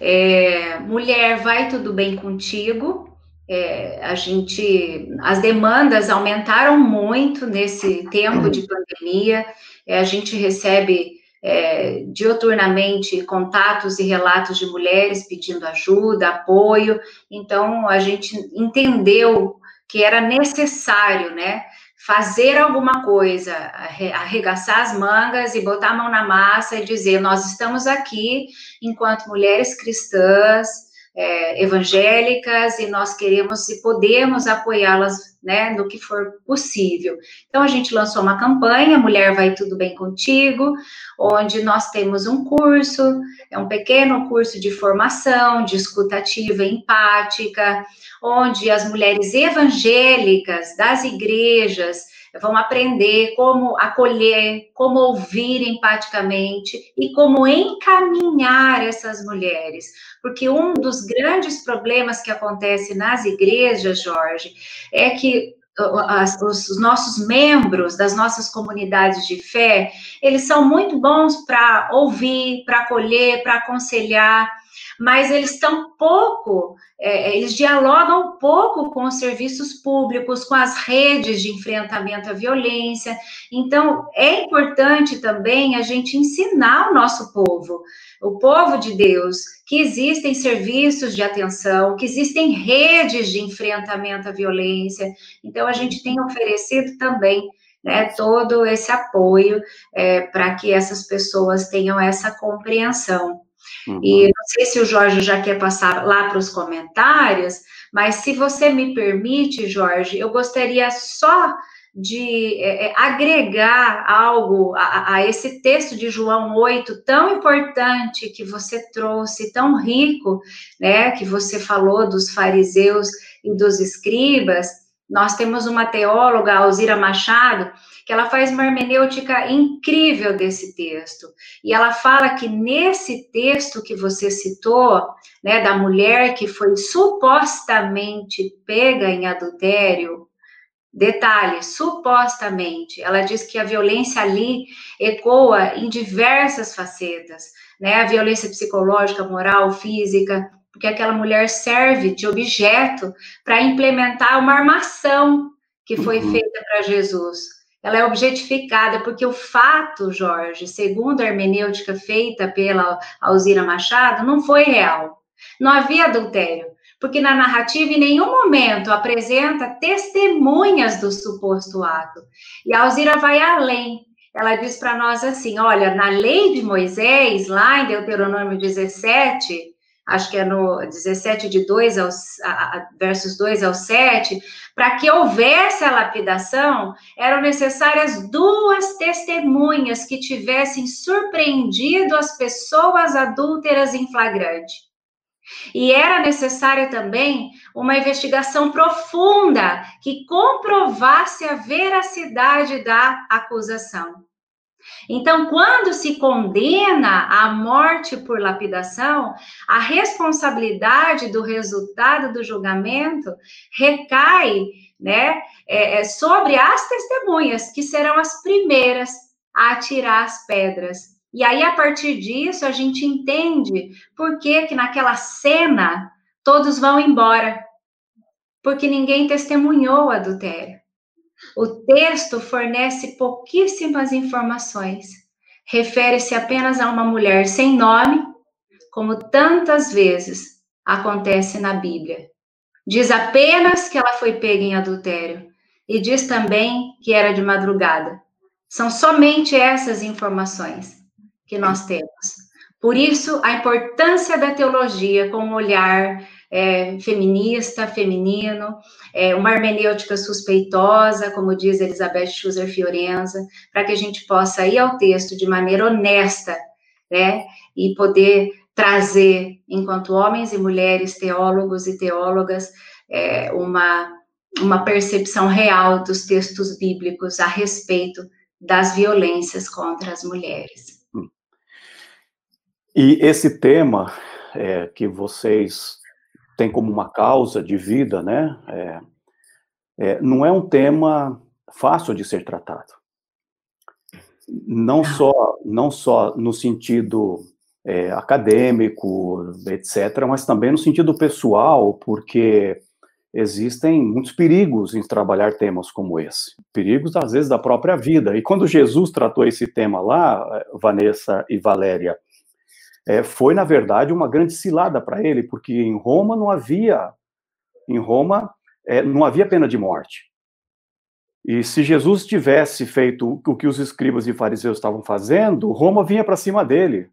é, Mulher, vai tudo bem contigo? É, a gente, as demandas aumentaram muito nesse tempo de pandemia, é, a gente recebe é, dioturnamente contatos e relatos de mulheres pedindo ajuda, apoio. Então, a gente entendeu que era necessário, né, fazer alguma coisa, arregaçar as mangas e botar a mão na massa e dizer: nós estamos aqui enquanto mulheres cristãs, é, evangélicas, e nós queremos e podemos apoiá-las né, no que for possível. Então, a gente lançou uma campanha, Mulher Vai Tudo Bem Contigo, onde nós temos um curso, é um pequeno curso de formação, de escutativa empática, onde as mulheres evangélicas das igrejas vão aprender como acolher, como ouvir empaticamente e como encaminhar essas mulheres. Porque um dos grandes problemas que acontece nas igrejas, Jorge, é que os nossos membros das nossas comunidades de fé, eles são muito bons para ouvir, para acolher, para aconselhar, mas eles estão pouco, é, eles dialogam pouco com os serviços públicos, com as redes de enfrentamento à violência. Então, é importante também a gente ensinar o nosso povo, o povo de Deus, que existem serviços de atenção, que existem redes de enfrentamento à violência. Então, a gente tem oferecido também né, todo esse apoio é, para que essas pessoas tenham essa compreensão. Uhum. E não sei se o Jorge já quer passar lá para os comentários, mas se você me permite, Jorge, eu gostaria só de é, é agregar algo a, a, esse texto de João 8, tão importante que você trouxe, tão rico, né, que você falou dos fariseus e dos escribas. Nós temos uma teóloga, Alzira Machado, que ela faz uma hermenêutica incrível desse texto. E ela fala que nesse texto que você citou, né, da mulher que foi supostamente pega em adultério, detalhe, supostamente, ela diz que a violência ali ecoa em diversas facetas, né, a violência psicológica, moral, física, porque aquela mulher serve de objeto para implementar uma armação que foi uhum. feita para Jesus ela é objetificada, porque o fato, Jorge, segundo a hermenêutica feita pela Alzira Machado, não foi real. Não havia adultério, porque na narrativa em nenhum momento apresenta testemunhas do suposto ato. E a Alzira vai além. Ela diz para nós assim: olha, na lei de Moisés, lá em Deuteronômio 17, acho que é no 17 de 2 aos a, versos 2 ao 7, para que houvesse a lapidação, eram necessárias duas testemunhas que tivessem surpreendido as pessoas adúlteras em flagrante. E era necessária também uma investigação profunda que comprovasse a veracidade da acusação. Então, quando se condena à morte por lapidação, a responsabilidade do resultado do julgamento recai né, é, é, sobre as testemunhas, que serão as primeiras a atirar as pedras. E aí, a partir disso, a gente entende por que, que naquela cena todos vão embora. Porque ninguém testemunhou o adultério. O texto fornece pouquíssimas informações. Refere-se apenas a uma mulher sem nome, como tantas vezes acontece na Bíblia. Diz apenas que ela foi pega em adultério e diz também que era de madrugada. São somente essas informações que nós temos. Por isso, a importância da teologia com um olhar é, feminista, feminino, é, uma hermenêutica suspeitosa, como diz Elizabeth Schuster Fiorenza, para que a gente possa ir ao texto de maneira honesta, né, e poder trazer, enquanto homens e mulheres, teólogos e teólogas, é, uma, uma percepção real dos textos bíblicos a respeito das violências contra as mulheres. E esse tema é, que vocês tem como uma causa de vida, né? É, é, não é um tema fácil de ser tratado. Não só, não só no sentido é, acadêmico, etc., mas também no sentido pessoal, porque existem muitos perigos em trabalhar temas como esse. Perigos, às vezes, da própria vida. E quando Jesus tratou esse tema lá, Vanessa e Valéria, é, foi, na verdade, uma grande cilada para ele, porque em Roma não havia, em Roma, é, não havia pena de morte. E se Jesus tivesse feito o que os escribas e fariseus estavam fazendo, Roma vinha para cima dele,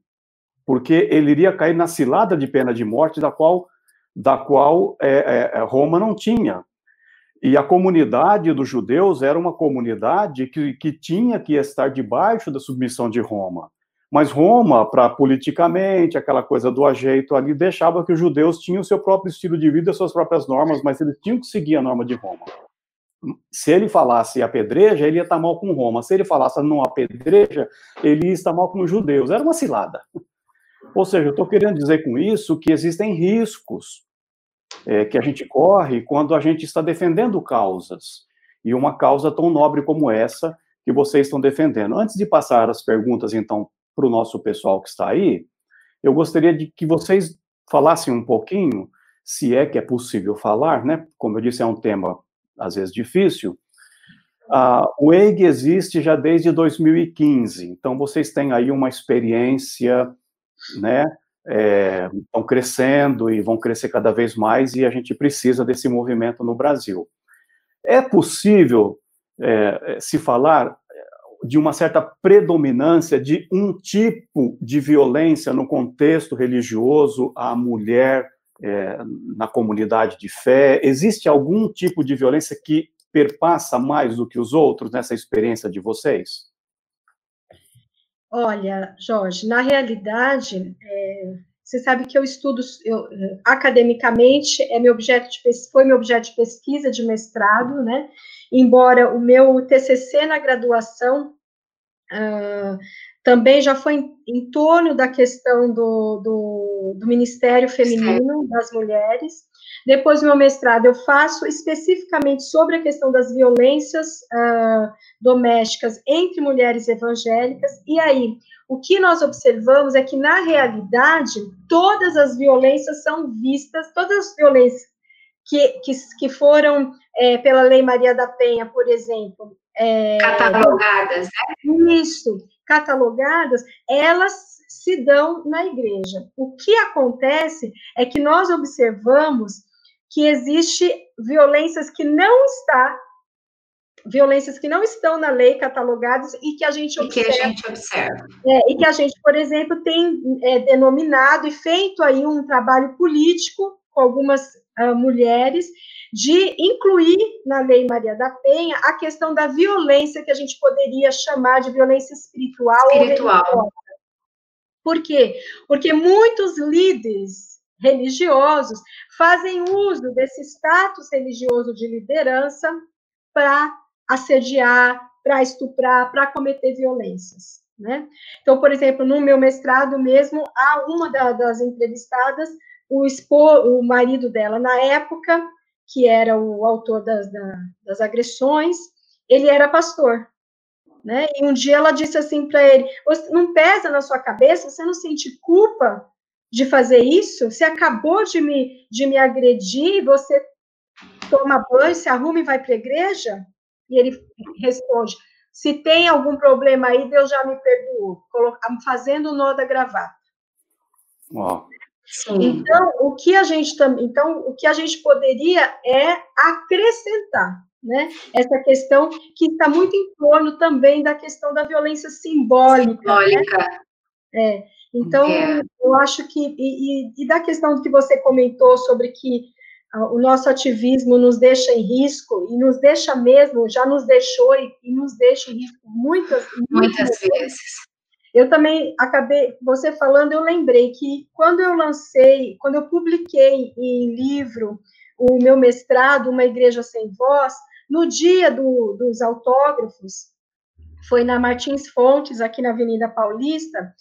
porque ele iria cair na cilada de pena de morte da qual, da qual é, é, é Roma não tinha. E a comunidade dos judeus era uma comunidade que, que tinha que estar debaixo da submissão de Roma. Mas Roma, para politicamente, aquela coisa do ajeito ali, deixava que os judeus tinham o seu próprio estilo de vida, suas próprias normas, mas eles tinham que seguir a norma de Roma. Se ele falasse apedreja, ele ia estar mal com Roma. Se ele falasse não apedreja, ele ia estar mal com os judeus. Era uma cilada. Ou seja, eu estou querendo dizer com isso que existem riscos é, que a gente corre quando a gente está defendendo causas. E uma causa tão nobre como essa que vocês estão defendendo. Antes de passar as perguntas, então, para o nosso pessoal que está aí, eu gostaria de que vocês falassem um pouquinho, se é que é possível falar, né? Como eu disse, é um tema às vezes difícil. Uh, o EIG existe já desde 2015, então vocês têm aí uma experiência, né? É, estão crescendo e vão crescer cada vez mais e a gente precisa desse movimento no Brasil. É possível é, se falar de uma certa predominância de um tipo de violência no contexto religioso à mulher é, na comunidade de fé? Existe algum tipo de violência que perpassa mais do que os outros nessa experiência de vocês? Olha, Jorge, na realidade, é, você sabe que eu estudo eu, academicamente, é meu objeto de, foi meu objeto de pesquisa de mestrado, né? Embora o meu TCC na graduação uh, também já foi em, em torno da questão do, do, do Ministério Feminino Sim. das Mulheres. Depois do meu mestrado, eu faço especificamente sobre a questão das violências uh, domésticas entre mulheres evangélicas. E aí, o que nós observamos é que, na realidade, todas as violências são vistas, todas as violências que, que, que foram, é, pela Lei Maria da Penha, por exemplo. É, catalogadas, né? Isso, catalogadas, elas se dão na igreja. O que acontece é que nós observamos que existe violências que não está violências que não estão na lei catalogadas e que a gente observa. E que a gente observa. É, e que a gente, por exemplo, tem é, denominado e feito aí um trabalho político com algumas uh, mulheres de incluir na Lei Maria da Penha a questão da violência que a gente poderia chamar de violência espiritual. Espiritual. Por quê? Porque muitos líderes religiosos fazem uso desse status religioso de liderança para assediar, para estuprar, para cometer violências. Né? Então, por exemplo, no meu mestrado mesmo, há uma da, das entrevistadas, o, expo, o marido dela, na época, que era o autor das, das agressões, ele era pastor. Né? E um dia ela disse assim para ele: não pesa na sua cabeça, você não sente culpa de fazer isso? Você acabou de me, de me agredir, você toma banho, se arruma e vai para a igreja? E ele responde: se tem algum problema aí, Deus já me perdoou, fazendo o nó da gravata. Uau. Sim. Então, o que a gente então, o que a gente poderia é acrescentar, né? Essa questão que está muito em torno também da questão da violência simbólica. Né? Simbólica. Né? É. Então, é. eu acho que e, e, e, da questão que você comentou sobre que uh, o nosso ativismo nos deixa em risco e nos deixa mesmo, já nos deixou e, e nos deixa em risco muitas muitas, muitas vezes. Eu também acabei, você falando, eu lembrei que quando eu lancei, quando eu publiquei em livro o meu mestrado, Uma Igreja Sem Voz, no dia do, dos autógrafos, foi na Martins Fontes, aqui na Avenida Paulista,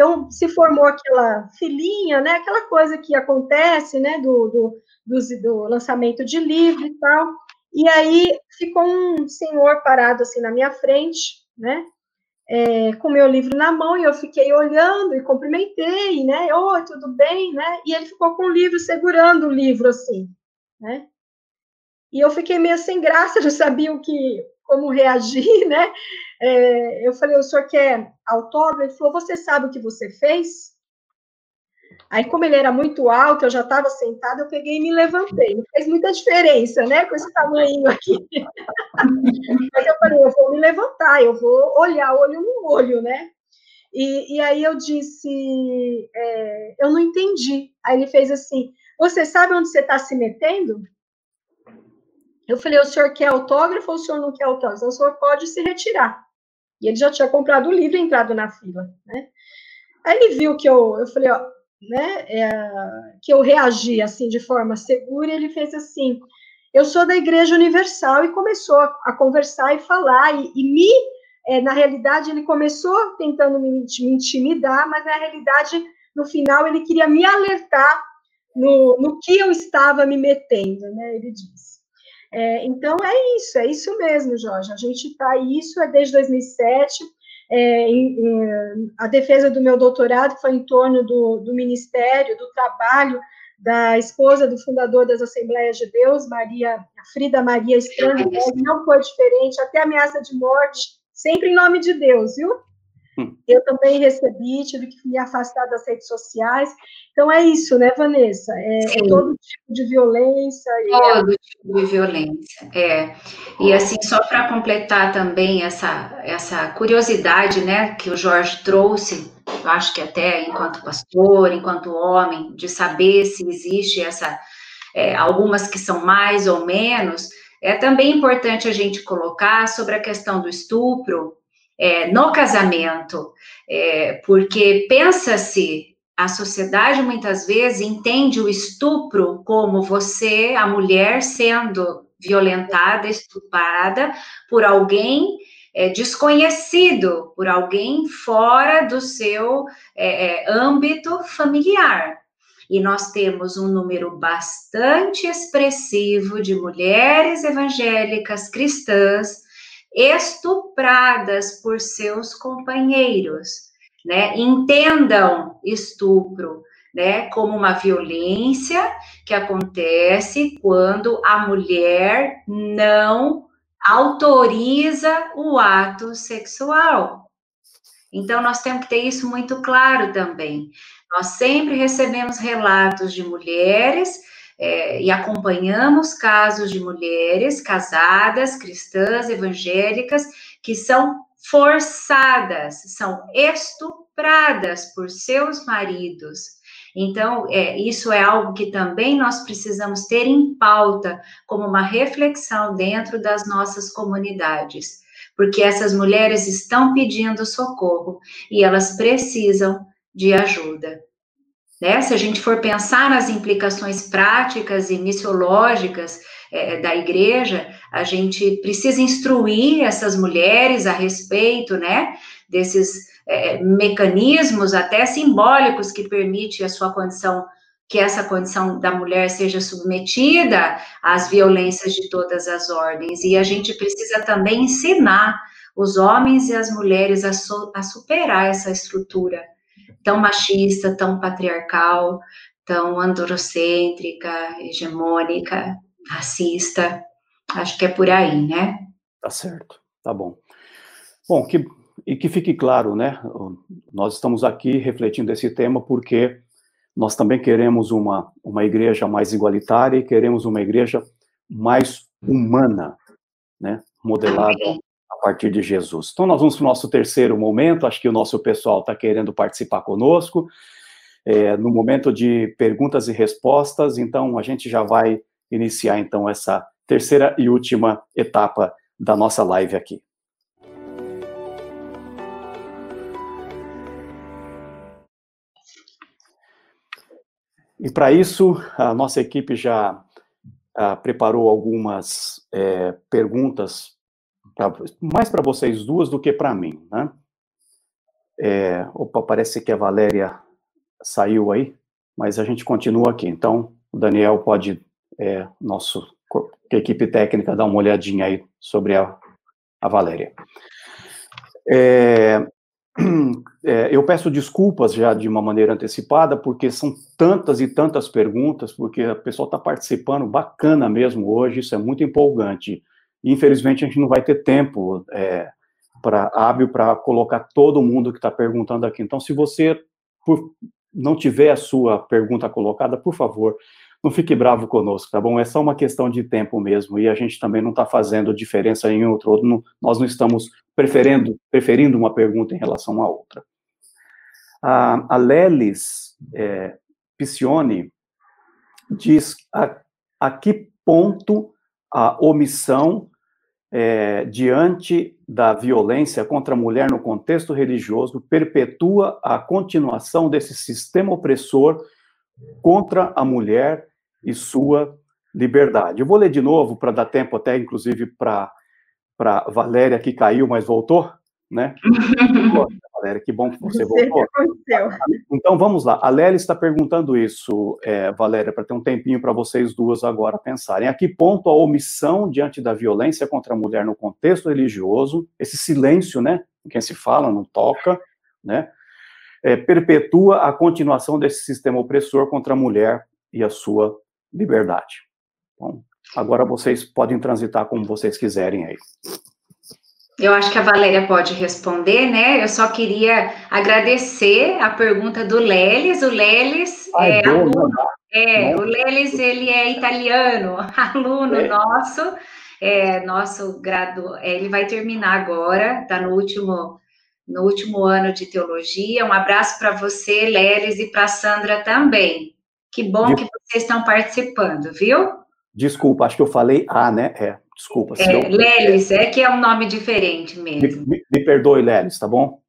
então se formou aquela filinha, né, aquela coisa que acontece, né, do, do, do, do lançamento de livro e tal, e aí ficou um senhor parado assim na minha frente, né, é, com meu livro na mão e eu fiquei olhando e cumprimentei, né? Oi, tudo bem, né? E ele ficou com o livro segurando o livro assim, né? E eu fiquei meio sem graça, não sabia o que, como reagir, né? É, eu falei, o senhor quer autógrafo? Ele falou, você sabe o que você fez? Aí, como ele era muito alto, eu já estava sentada, eu peguei e me levantei. Não fez muita diferença, né, com esse tamanho aqui. Mas eu falei, eu vou me levantar, eu vou olhar olho no olho, né? E, e aí eu disse, é, eu não entendi. Aí ele fez assim, você sabe onde você está se metendo? Eu falei, o senhor quer autógrafo ou o senhor não quer autógrafo? O senhor pode se retirar. E ele já tinha comprado o livro e entrado na fila, né? Aí ele viu que eu, eu falei, ó, né, é, que eu reagi assim de forma segura, e ele fez assim, eu sou da Igreja Universal, e começou a, a conversar e falar, e, e me, é, na realidade, ele começou tentando me, me, intimidar, mas na realidade, no final, ele queria me alertar no, no que eu estava me metendo, né, ele disse. É, então, é isso, é isso mesmo, Jorge, a gente está, isso é desde 2007, é, em, em, a defesa do meu doutorado foi em torno do, do ministério, do trabalho da esposa do fundador das Assembleias de Deus, Maria Frida Maria Strandberg, não foi diferente, até ameaça de morte, sempre em nome de Deus, viu? Hum. Eu também recebi, tive que me afastar das redes sociais. Então é isso, né, Vanessa? É, é todo tipo de violência. Todo é... tipo de violência, é. E assim, só para completar também essa, essa curiosidade, né, que o Jorge trouxe, eu acho que até enquanto pastor, enquanto homem, de saber se existe essa, é, algumas que são mais ou menos, é também importante a gente colocar sobre a questão do estupro, é, no casamento, é, porque pensa-se, a sociedade muitas vezes entende o estupro como você, a mulher, sendo violentada, estuprada por alguém é, desconhecido, por alguém fora do seu é, é, âmbito familiar. E nós temos um número bastante expressivo de mulheres evangélicas cristãs estupradas por seus companheiros, né? Entendam estupro, né, como uma violência que acontece quando a mulher não autoriza o ato sexual. Então, nós temos que ter isso muito claro também. Nós sempre recebemos relatos de mulheres é, e acompanhamos casos de mulheres casadas, cristãs, evangélicas, que são forçadas, são estupradas por seus maridos. Então, é, isso é algo que também nós precisamos ter em pauta como uma reflexão dentro das nossas comunidades, porque essas mulheres estão pedindo socorro e elas precisam de ajuda. Né? Se a gente for pensar nas implicações práticas e missiológicas é, da igreja, a gente precisa instruir essas mulheres a respeito, né, desses é, mecanismos até simbólicos que permite a sua condição, que essa condição da mulher seja submetida às violências de todas as ordens. E a gente precisa também ensinar os homens e as mulheres a, a superar essa estrutura tão machista, tão patriarcal, tão androcêntrica, hegemônica, racista. Acho que é por aí, né? Tá certo, tá bom. Bom, que, e que fique claro, né? Nós estamos aqui refletindo esse tema porque nós também queremos uma, uma igreja mais igualitária e queremos uma igreja mais humana, né? Modelada partir de Jesus. Então, nós vamos para o nosso terceiro momento. Acho que o nosso pessoal está querendo participar conosco. É, no momento de perguntas e respostas, então a gente já vai iniciar então essa terceira e última etapa da nossa live aqui. E para isso, a nossa equipe já ah, preparou algumas é, perguntas Pra, mais para vocês duas do que para mim, né? É, opa, parece que a Valéria saiu aí, mas a gente continua aqui. Então, o Daniel pode, é, nosso equipe técnica, dar uma olhadinha aí sobre a, a Valéria. É, é, eu peço desculpas já de uma maneira antecipada, porque são tantas e tantas perguntas, porque a pessoa está participando bacana mesmo hoje, isso é muito empolgante infelizmente a gente não vai ter tempo é, para hábil para colocar todo mundo que está perguntando aqui. Então, se você por, não tiver a sua pergunta colocada, por favor, não fique bravo conosco, tá bom? É só uma questão de tempo mesmo, e a gente também não está fazendo diferença em outro, não, nós não estamos preferindo, preferindo uma pergunta em relação à outra. A, a Lelis é, diz a, a que ponto a omissão é, diante da violência contra a mulher no contexto religioso perpetua a continuação desse sistema opressor contra a mulher e sua liberdade. Eu vou ler de novo para dar tempo até, inclusive, para para Valéria que caiu, mas voltou, né? Valéria, que bom que você voltou. Então vamos lá. A Lélia está perguntando isso, é, Valéria, para ter um tempinho para vocês duas agora pensarem. A que ponto a omissão diante da violência contra a mulher no contexto religioso, esse silêncio, né? Quem se fala não toca, né? É, perpetua a continuação desse sistema opressor contra a mulher e a sua liberdade. Bom, Agora vocês podem transitar como vocês quiserem aí. Eu acho que a Valéria pode responder, né? Eu só queria agradecer a pergunta do Lelis. O Lelis Ai, é aluno. É, o Lelis, ele é italiano, aluno é. nosso, é, nosso grado, é, ele vai terminar agora, está no último, no último ano de teologia. Um abraço para você, Lelis, e para Sandra também. Que bom que vocês estão participando, viu? Desculpa, acho que eu falei A, né? É, desculpa. É, eu... Lelis, é que é um nome diferente mesmo. Me, me, me perdoe, Lelis, tá bom?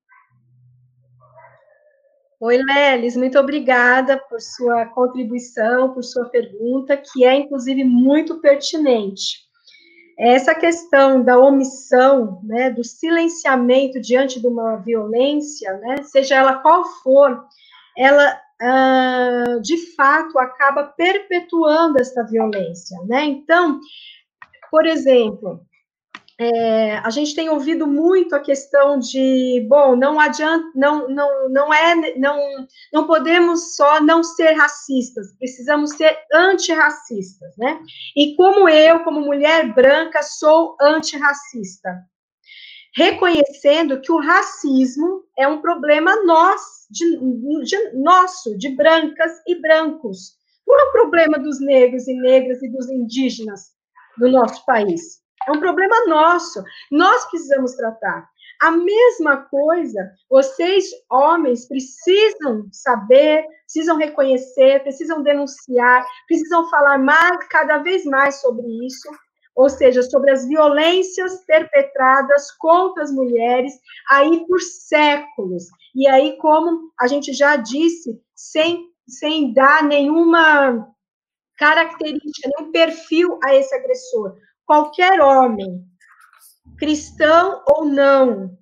Oi, Lelis, muito obrigada por sua contribuição, por sua pergunta, que é, inclusive, muito pertinente. Essa questão da omissão, né, do silenciamento diante de uma violência, né, seja ela qual for, ela uh, de fato, acaba perpetuando essa violência, né? Então, por exemplo, é, a gente tem ouvido muito a questão de, bom, não adianta, não, não, não é, não, não podemos só não ser racistas, precisamos ser antirracistas, né? E como eu, como mulher branca, sou antirracista, reconhecendo que o racismo é um problema nosso de, de, nosso, de brancas e brancos. Não é um problema dos negros e negras e dos indígenas do nosso país. É um problema nosso. Nós precisamos tratar. A mesma coisa, vocês, homens, precisam saber, precisam reconhecer, precisam denunciar, precisam falar mais, cada vez mais sobre isso, ou seja, sobre as violências perpetradas contra as mulheres aí por séculos. E aí, como a gente já disse, sem, sem dar nenhuma característica, nenhum perfil a esse agressor. Qualquer homem, cristão ou não,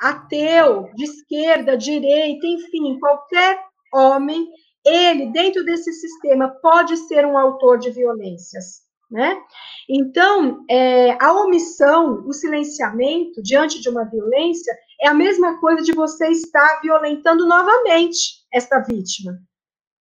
ateu, de esquerda, direita, enfim, qualquer homem, ele, dentro desse sistema, pode ser um autor de violências né? Então, é, a omissão, o silenciamento diante de uma violência é a mesma coisa de você estar violentando novamente essa vítima,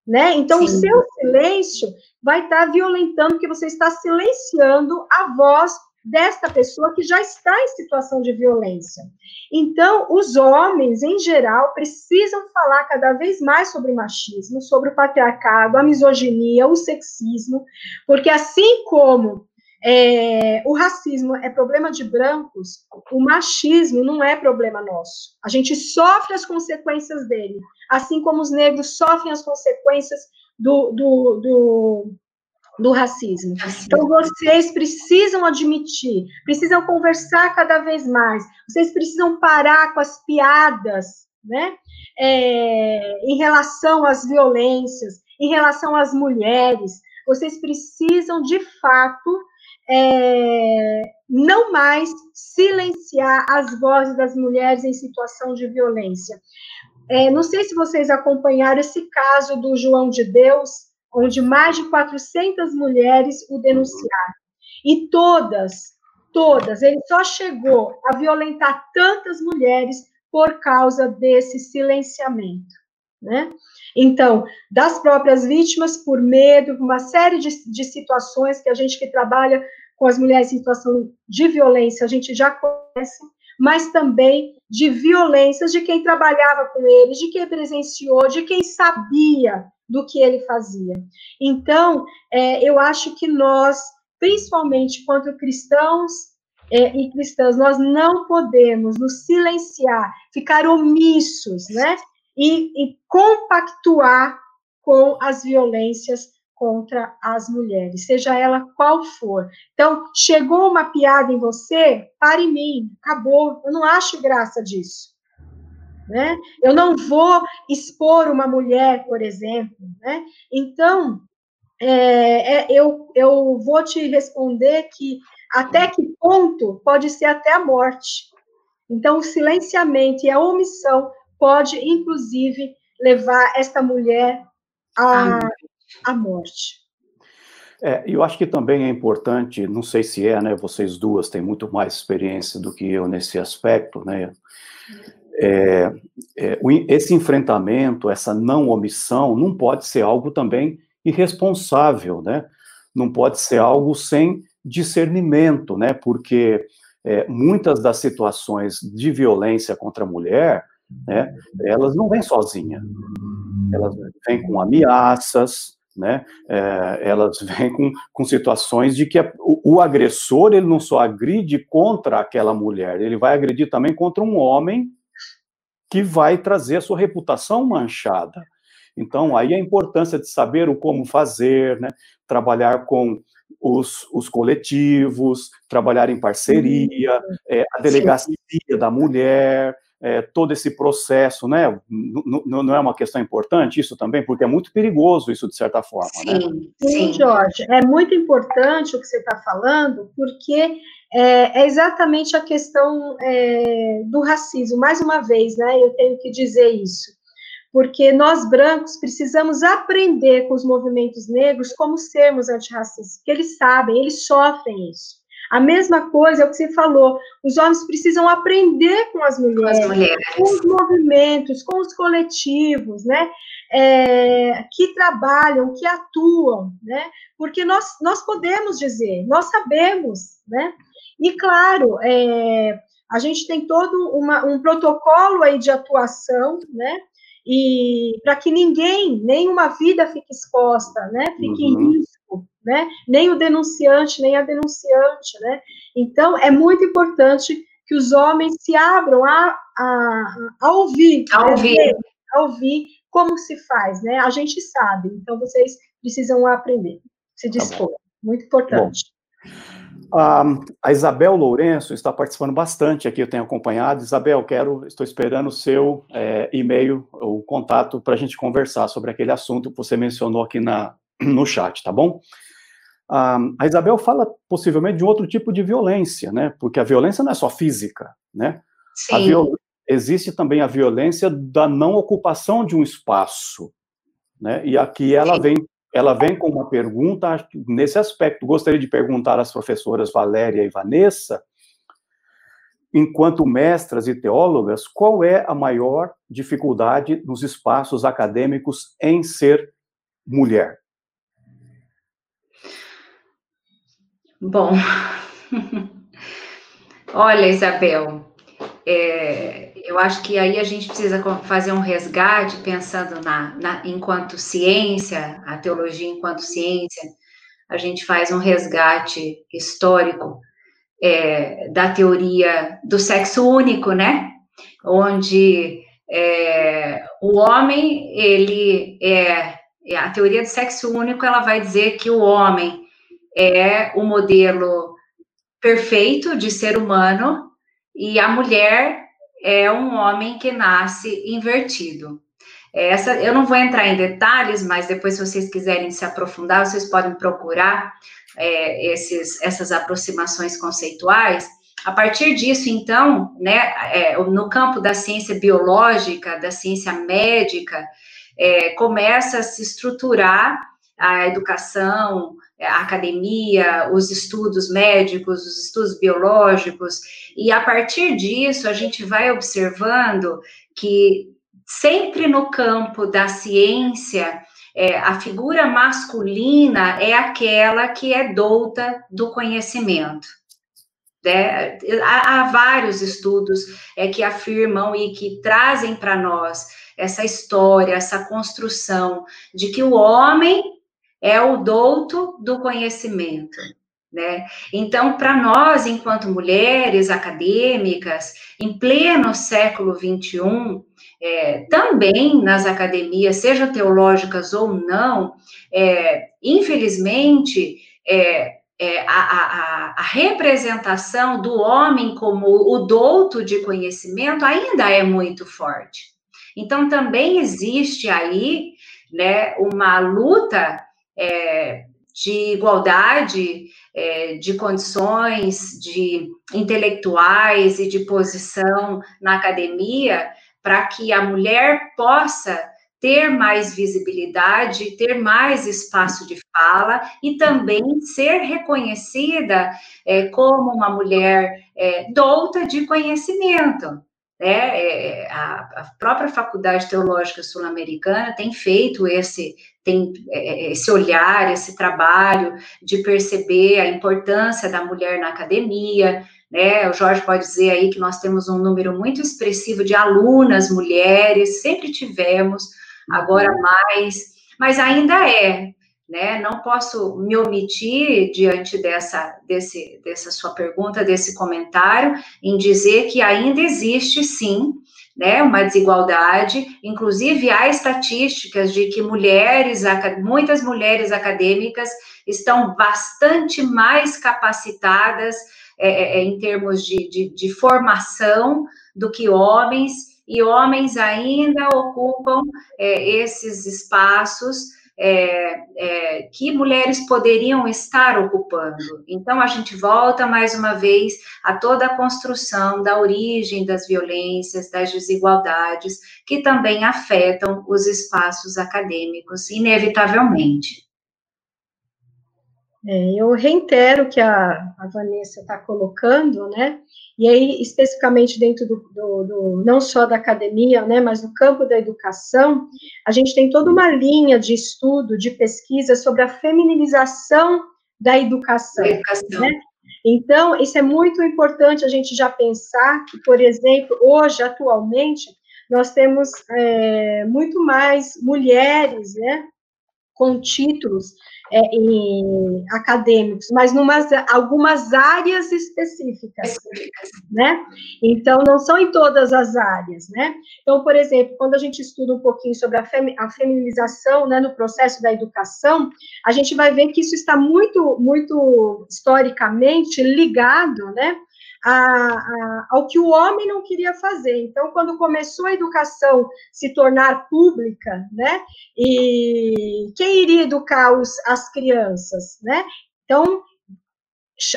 né? Então, Sim. o seu silêncio vai estar violentando, porque você está silenciando a voz desta pessoa que já está em situação de violência. Então, os homens, em geral, precisam falar cada vez mais sobre machismo, sobre o patriarcado, a misoginia, o sexismo, porque assim como é, o racismo é problema de brancos, o machismo não é problema nosso. A gente sofre as consequências dele, assim como os negros sofrem as consequências do, do, do do racismo. Então, vocês precisam admitir, precisam conversar cada vez mais, vocês precisam parar com as piadas, né, é, em relação às violências, em relação às mulheres, vocês precisam, de fato, é, não mais silenciar as vozes das mulheres em situação de violência. É, não sei se vocês acompanharam esse caso do João de Deus, onde mais de 400 mulheres o denunciaram. E todas, todas, ele só chegou a violentar tantas mulheres por causa desse silenciamento, né? Então, das próprias vítimas, por medo, uma série de, de situações que a gente que trabalha com as mulheres em situação de violência, a gente já conhece, mas também de violências de quem trabalhava com eles, de quem presenciou, de quem sabia do que ele fazia. Então, é, eu acho que nós, principalmente quanto cristãos é, e cristãs, nós não podemos nos silenciar, ficar omissos, né? E, e compactuar com as violências contra as mulheres, seja ela qual for. Então, chegou uma piada em você, pare em mim, acabou. Eu não acho graça disso. Né? Eu não vou expor uma mulher, por exemplo. Né? Então, é, é, eu, eu vou te responder que até que ponto pode ser até a morte. Então, o silenciamento e a omissão pode, inclusive, levar esta mulher à, à morte. É, eu acho que também é importante, não sei se é, né? Vocês duas têm muito mais experiência do que eu nesse aspecto, né? É, é, esse enfrentamento, essa não omissão, não pode ser algo também irresponsável, né? Não pode ser algo sem discernimento, né? Porque é, muitas das situações de violência contra a mulher, né? Elas não vêm sozinhas, elas vêm com ameaças, né? É, elas vêm com, com situações de que a, o, o, agressor ele não só agride contra aquela mulher, ele vai agredir também contra um homem que vai trazer a sua reputação manchada. Então, aí a importância de saber o como fazer, né? trabalhar com os, os coletivos, trabalhar em parceria, é, a delegacia Sim. da mulher, é, todo esse processo, né? não é uma questão importante isso também, porque é muito perigoso isso de certa forma, sim, né? Sim, Jorge, é muito importante o que você está falando, porque é, é, exatamente a questão é, do racismo. Mais uma vez, né? Eu tenho que dizer isso porque nós brancos precisamos aprender com os movimentos negros como sermos antirracistas, porque eles sabem, eles sofrem isso. A mesma coisa é o que você falou, os homens precisam aprender com as mulheres, com, as mulheres. com os movimentos, com os coletivos, né, é, que trabalham, que atuam, né, porque nós, nós podemos dizer, nós sabemos, né, e claro, é, a gente tem todo uma, um protocolo aí de atuação, né, e para que ninguém, nenhuma vida fique exposta, né, fique uhum. em risco, né, nem o denunciante, nem a denunciante, né, então é muito importante que os homens se abram a, a, a ouvir, a ouvir. Né, a ouvir como se faz, né, a gente sabe, então vocês precisam aprender, se tá dispor, tá muito importante. Bom. a Isabel Lourenço está participando bastante aqui, eu tenho acompanhado. Isabel, quero, estou esperando o seu é, e-mail, o contato, para a gente conversar sobre aquele assunto que você mencionou aqui na, no chat, tá bom? A Isabel fala possivelmente de outro tipo de violência, né? Porque a violência não é só física, né? Viol... Existe também a violência da não ocupação de um espaço, né? E aqui ela Sim. vem ela vem com uma pergunta nesse aspecto. Gostaria de perguntar às professoras Valéria e Vanessa, enquanto mestras e teólogas, qual é a maior dificuldade nos espaços acadêmicos em ser mulher? Bom, olha, Isabel, é, eu acho que aí a gente precisa fazer um resgate pensando na, na, enquanto ciência, a teologia enquanto ciência, a gente faz um resgate histórico é, da teoria do sexo único, né? Onde é, o homem, ele é, é, a teoria do sexo único, ela vai dizer que o homem é o modelo perfeito de ser humano e a mulher é um homem que nasce invertido. Essa, eu não vou entrar em detalhes, mas depois, se vocês quiserem se aprofundar, vocês podem procurar é, esses, essas aproximações conceituais. A partir disso, então, né, é, no campo da ciência biológica, da ciência médica, é, começa a se estruturar a educação, a academia, os estudos médicos, os estudos biológicos, e a partir disso a gente vai observando que sempre no campo da ciência, é, a figura masculina é aquela que é douta do conhecimento. Né? Há, há, vários estudos é, que afirmam e que trazem para nós essa história, essa construção de que o homem é o douto do conhecimento. Né? Então, para nós, enquanto mulheres acadêmicas, em pleno século XXI, é, também nas academias, sejam teológicas ou não, é, infelizmente, é, é, a, a, a, representação do homem como o douto de conhecimento ainda é muito forte. Então, também existe aí né, uma luta é, de igualdade é, de condições de intelectuais e de posição na academia para que a mulher possa ter mais visibilidade, ter mais espaço de fala e também ser reconhecida é, como uma mulher é, douta de conhecimento. Né? É, a, a, própria Faculdade Teológica Sul-Americana tem feito esse, tem é, esse olhar, esse trabalho de perceber a importância da mulher na academia, né? O Jorge pode dizer aí que nós temos um número muito expressivo de alunas mulheres, sempre tivemos, agora uhum. mais, mas ainda é, né? Não posso me omitir diante dessa, desse, dessa sua pergunta, desse comentário, em dizer que ainda existe sim né, uma desigualdade, inclusive há estatísticas de que mulheres, muitas mulheres acadêmicas estão bastante mais capacitadas é, é, é, em termos de, de, de formação do que homens, e homens ainda ocupam é, esses espaços é, é, que mulheres poderiam estar ocupando. Então, a gente volta mais uma vez a toda a construção da origem das violências, das desigualdades, que também afetam os espaços acadêmicos, inevitavelmente. É, eu reitero que a, a Vanessa está colocando, né? E aí, especificamente dentro do, do, do, não só da academia, né, mas no campo da educação, a gente tem toda uma linha de estudo, de pesquisa sobre a feminilização da educação. educação. Né? Então, isso é muito importante a gente já pensar que, por exemplo, hoje, atualmente, nós temos é, muito mais mulheres, né, com títulos é, em, acadêmicos, mas em algumas áreas específicas, né? Então, não são em todas as áreas, né? Então, por exemplo, quando a gente estuda um pouquinho sobre a, fem, a feminização, né, no processo da educação, a gente vai ver que isso está muito, muito historicamente ligado, né, a, a, ao que o homem não queria fazer. Então, quando começou a educação se tornar pública, né, e quem iria educar os, as crianças, né? Então,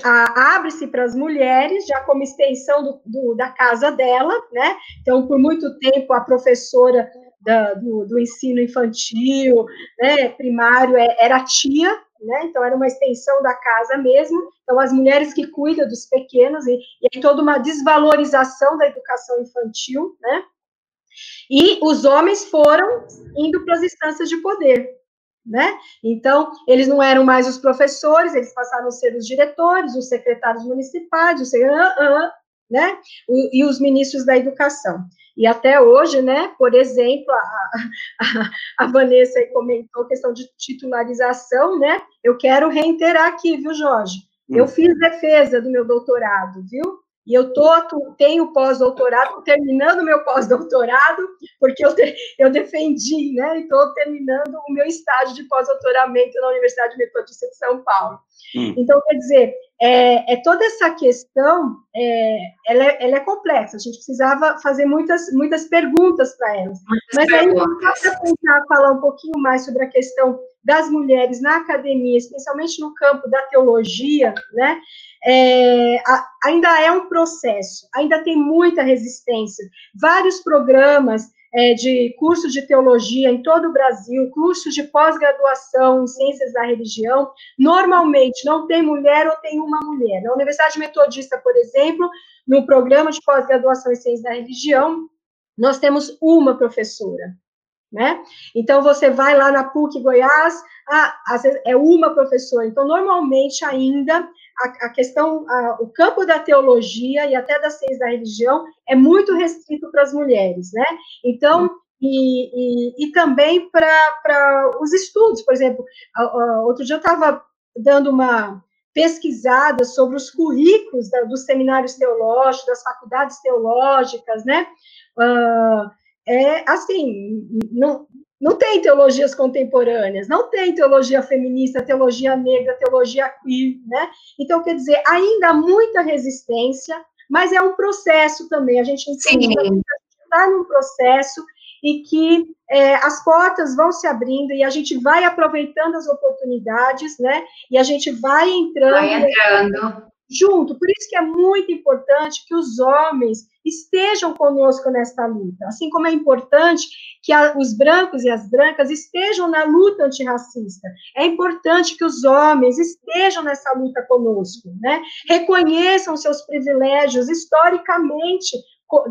abre-se para as mulheres, já como extensão do, do, da casa dela, né? Então, por muito tempo, a professora do, do, ensino infantil, né, primário, é, era tia, né? Então era uma extensão da casa mesmo. Então as mulheres que cuidam dos pequenos e, e aí toda uma desvalorização da educação infantil, né? E os homens foram indo para as instâncias de poder, né? Então, eles não eram mais os professores, eles passaram a ser os diretores, os secretários municipais, os, né? E, e os ministros da educação. E até hoje, né, por exemplo, a, a, a Vanessa comentou a questão de titularização, né? Eu quero reiterar aqui, viu, Jorge? Eu hum. fiz defesa do meu doutorado, viu? E eu tô, tenho pós-doutorado, terminando meu pós-doutorado, porque eu, te, eu defendi, né? E estou terminando o meu estágio de pós-doutoramento na Universidade Metodista de São Paulo. Hum. Então, quer dizer, é, é, toda essa questão, é, ela, é, ela, é, complexa, a gente precisava fazer muitas, muitas perguntas para elas. Mas aí, para tentar falar um pouquinho mais sobre a questão das mulheres na academia, especialmente no campo da teologia, né, é, a, ainda é um processo, ainda tem muita resistência. Vários programas é, de cursos de teologia em todo o Brasil, cursos de pós-graduação em ciências da religião, normalmente não tem mulher ou tem uma mulher. Na Universidade Metodista, por exemplo, no programa de pós-graduação em ciências da religião, nós temos uma professora. Né? Então, você vai lá na PUC Goiás, ah, às vezes é uma professora. Então, normalmente, ainda, a, a questão, a, o campo da teologia e até da ciência da religião é muito restrito para as mulheres, né? Então, e, e, e também para os estudos, por exemplo, outro dia eu estava dando uma pesquisada sobre os currículos da, dos seminários teológicos, das faculdades teológicas, né? Uh, é assim, não, Não tem teologias contemporâneas, não tem teologia feminista, teologia negra, teologia queer, né? Então, quer dizer, ainda há muita resistência, mas é um processo também. A gente está num processo e que é, as portas vão se abrindo e a gente vai aproveitando as oportunidades, né? E a gente vai entrando. Vai entrando junto. Por isso que é muito importante que os homens estejam conosco nesta luta, assim como é importante que a, os brancos e as brancas estejam na luta antirracista. É importante que os homens estejam nessa luta conosco, né? Reconheçam seus privilégios historicamente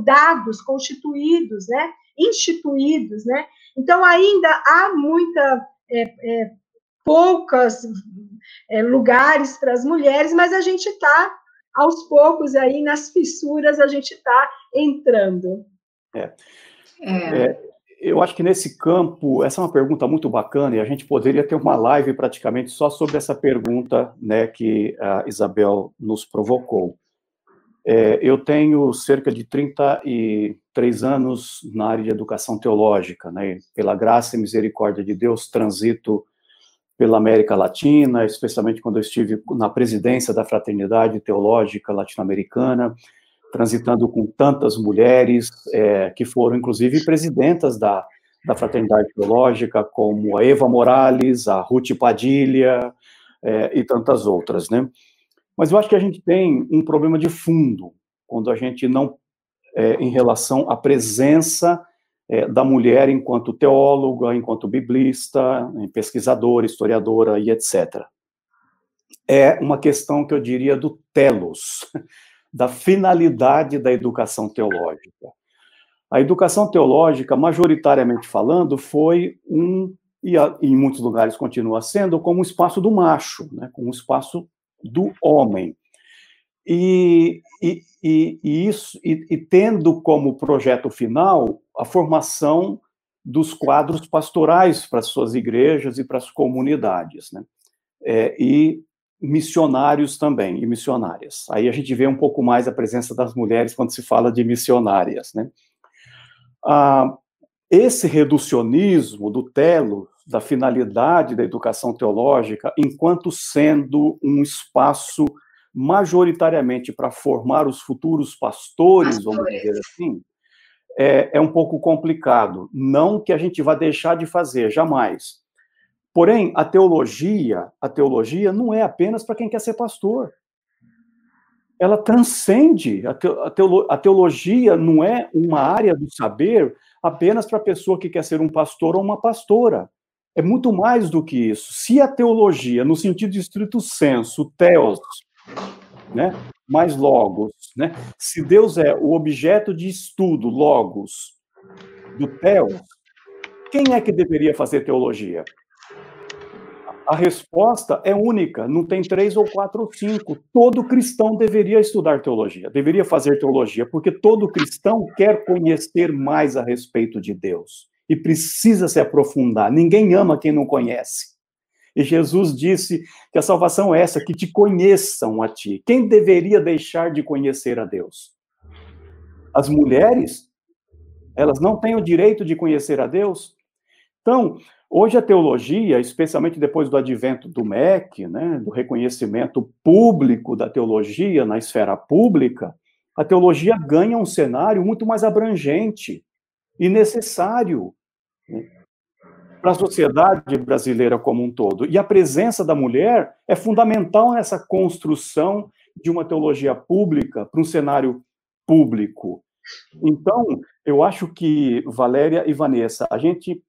dados, constituídos, né? Instituídos, né? Então ainda há muita é, é, poucas é, lugares para as mulheres, mas a gente está, aos poucos, aí nas fissuras, a gente está entrando. É. é. é. eu acho que nesse campo, essa é uma pergunta muito bacana, e a gente poderia ter uma live praticamente só sobre essa pergunta né, que a Isabel nos provocou. É, eu tenho cerca de 33 anos na área de educação teológica, né? Pela graça e misericórdia de Deus, transito pela América Latina, especialmente quando eu estive na presidência da Fraternidade Teológica Latino-Americana, transitando com tantas mulheres é, que foram, inclusive, presidentas da, da Fraternidade Teológica, como a Eva Morales, a Ruth Padilha é, e tantas outras, né? Mas eu acho que a gente tem um problema de fundo quando a gente não, é, em relação à presença é, da mulher enquanto teóloga, enquanto biblista, pesquisadora, historiadora e etc. É uma questão que eu diria do telos, da finalidade da educação teológica. A educação teológica, majoritariamente falando, foi um, e em muitos lugares continua sendo, como um espaço do macho, né, como um espaço do homem. E, e, e, e isso, e, tendo como projeto final a formação dos quadros pastorais para as suas igrejas e para as comunidades, né? É, e missionários também, e missionárias. Aí a gente vê um pouco mais a presença das mulheres quando se fala de missionárias, né? Ah, esse reducionismo do telo, da finalidade da educação teológica, enquanto sendo um espaço majoritariamente para formar os futuros pastores, pastores. vamos dizer assim, é, é um pouco complicado. Não que a gente vá deixar de fazer, jamais. Porém, a teologia, a teologia não é apenas para quem quer ser pastor. Ela transcende. A, teolo, a teologia não é uma área do saber apenas para a pessoa que quer ser um pastor ou uma pastora. É muito mais do que isso. Se a teologia, no sentido estrito senso, teos, né? mais logos. Né? Se Deus é o objeto de estudo, logos, do Theos, quem é que deveria fazer teologia? A resposta é única, não tem três ou quatro ou cinco. Todo cristão deveria estudar teologia, deveria fazer teologia, porque todo cristão quer conhecer mais a respeito de Deus e precisa se aprofundar. Ninguém ama quem não conhece. E Jesus disse que a salvação é essa, que te conheçam a ti. Quem deveria deixar de conhecer a Deus? As mulheres? Elas não têm o direito de conhecer a Deus? Então, hoje a teologia, especialmente depois do advento do MEC, né, do reconhecimento público da teologia na esfera pública, a teologia ganha um cenário muito mais abrangente e necessário. Né? Para a sociedade brasileira como um todo. E a presença da mulher é fundamental nessa construção de uma teologia pública para um cenário público. Então, eu acho que, Valéria e Vanessa, a gente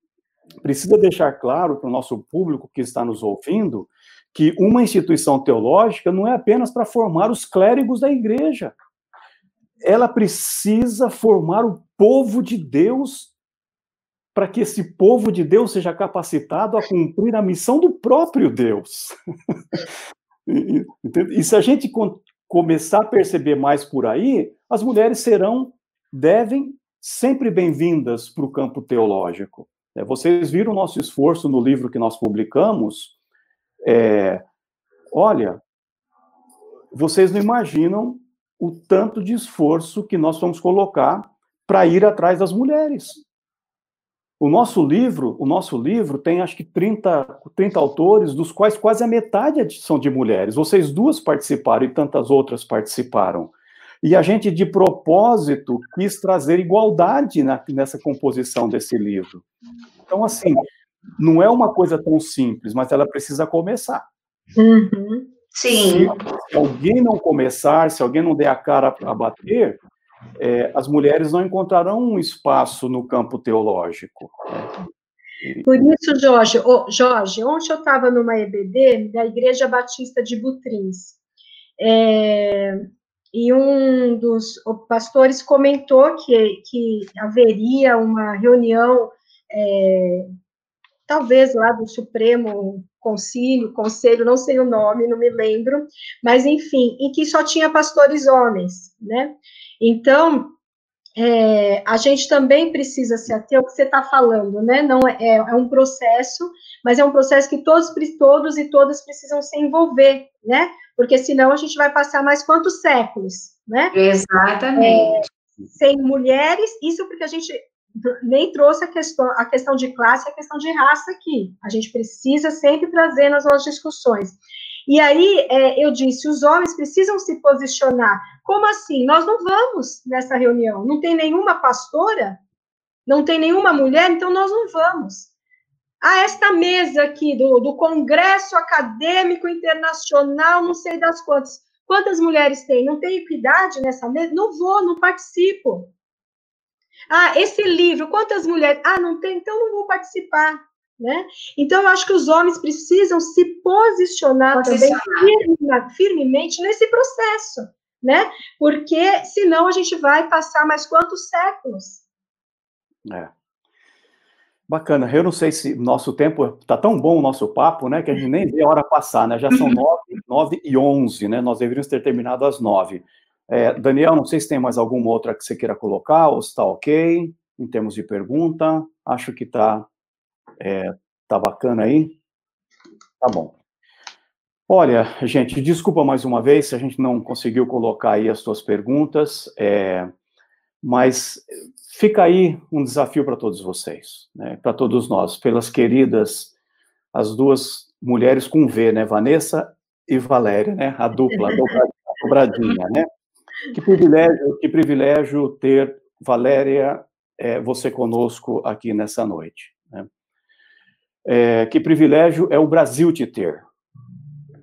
precisa deixar claro para o nosso público que está nos ouvindo que uma instituição teológica não é apenas para formar os clérigos da igreja. Ela precisa formar o povo de Deus para que esse povo de Deus seja capacitado a cumprir a missão do próprio Deus. e, se a gente começar a perceber mais por aí, as mulheres serão, devem, sempre bem-vindas para o campo teológico. É, vocês viram o nosso esforço no livro que nós publicamos. É, olha, vocês não imaginam o tanto de esforço que nós vamos colocar para ir atrás das mulheres O nosso livro, o nosso livro tem acho que 30, 30 autores, dos quais quase a metade são de mulheres. Vocês duas participaram e tantas outras participaram. E a gente, de propósito, quis trazer igualdade na, nessa composição desse livro. Então, assim, não é uma coisa tão simples, mas ela precisa começar. Uhum. Sim. Se, se, alguém não começar, se alguém não der a cara para bater, é, as mulheres não encontrarão um espaço no campo teológico. Por isso, Jorge, oh, Jorge, ontem eu estava numa EBD da Igreja Batista de Butrins, é, e um dos pastores comentou que, que haveria uma reunião, é, talvez lá do Supremo Concílio, Conselho, não sei o nome, não me lembro, mas enfim, em que só tinha pastores homens, né? Então, é, a gente também precisa se ater ao que você está falando, né? Não é, é, é, um processo, mas é um processo que todos, todos e todas precisam se envolver, né? Porque senão a gente vai passar mais quantos séculos, né? Exatamente. É, sem mulheres, isso porque a gente nem trouxe a questão, a questão de classe, a questão de raça aqui. A gente precisa sempre trazer nas nossas discussões. E aí é, eu disse: os homens precisam se posicionar. Como assim? Nós não vamos nessa reunião. Não tem nenhuma pastora? Não tem nenhuma mulher? Então nós não vamos. Ah, esta mesa aqui do, do Congresso Acadêmico Internacional, não sei das quantas. Quantas mulheres tem? Não tem equidade nessa mesa? Não vou, não participo. Ah, esse livro, quantas mulheres? Ah, não tem, então não vou participar. Né? Então, eu acho que os homens precisam se posicionar, posicionar. também firmemente nesse processo, né? Porque senão a gente vai passar mais quantos séculos? É. Bacana. Eu não sei se nosso tempo está tão bom o nosso papo, né? Que a gente nem vê a hora passar, né? Já são nove, nove e onze, né? Nós deveríamos ter terminado às nove. É, Daniel, não sei se tem mais alguma outra que você queira colocar ou se está ok em termos de pergunta. Acho que está é, tá bacana aí? Tá bom. Olha, gente, desculpa mais uma vez se a gente não conseguiu colocar aí as suas perguntas, é, mas fica aí um desafio para todos vocês, né, para todos nós, pelas queridas, as duas mulheres com V, né, Vanessa e Valéria, né, a dupla, a dobradinha, né? Que privilégio, que privilégio ter Valéria, é, você conosco aqui nessa noite. É, que privilégio é o Brasil te ter,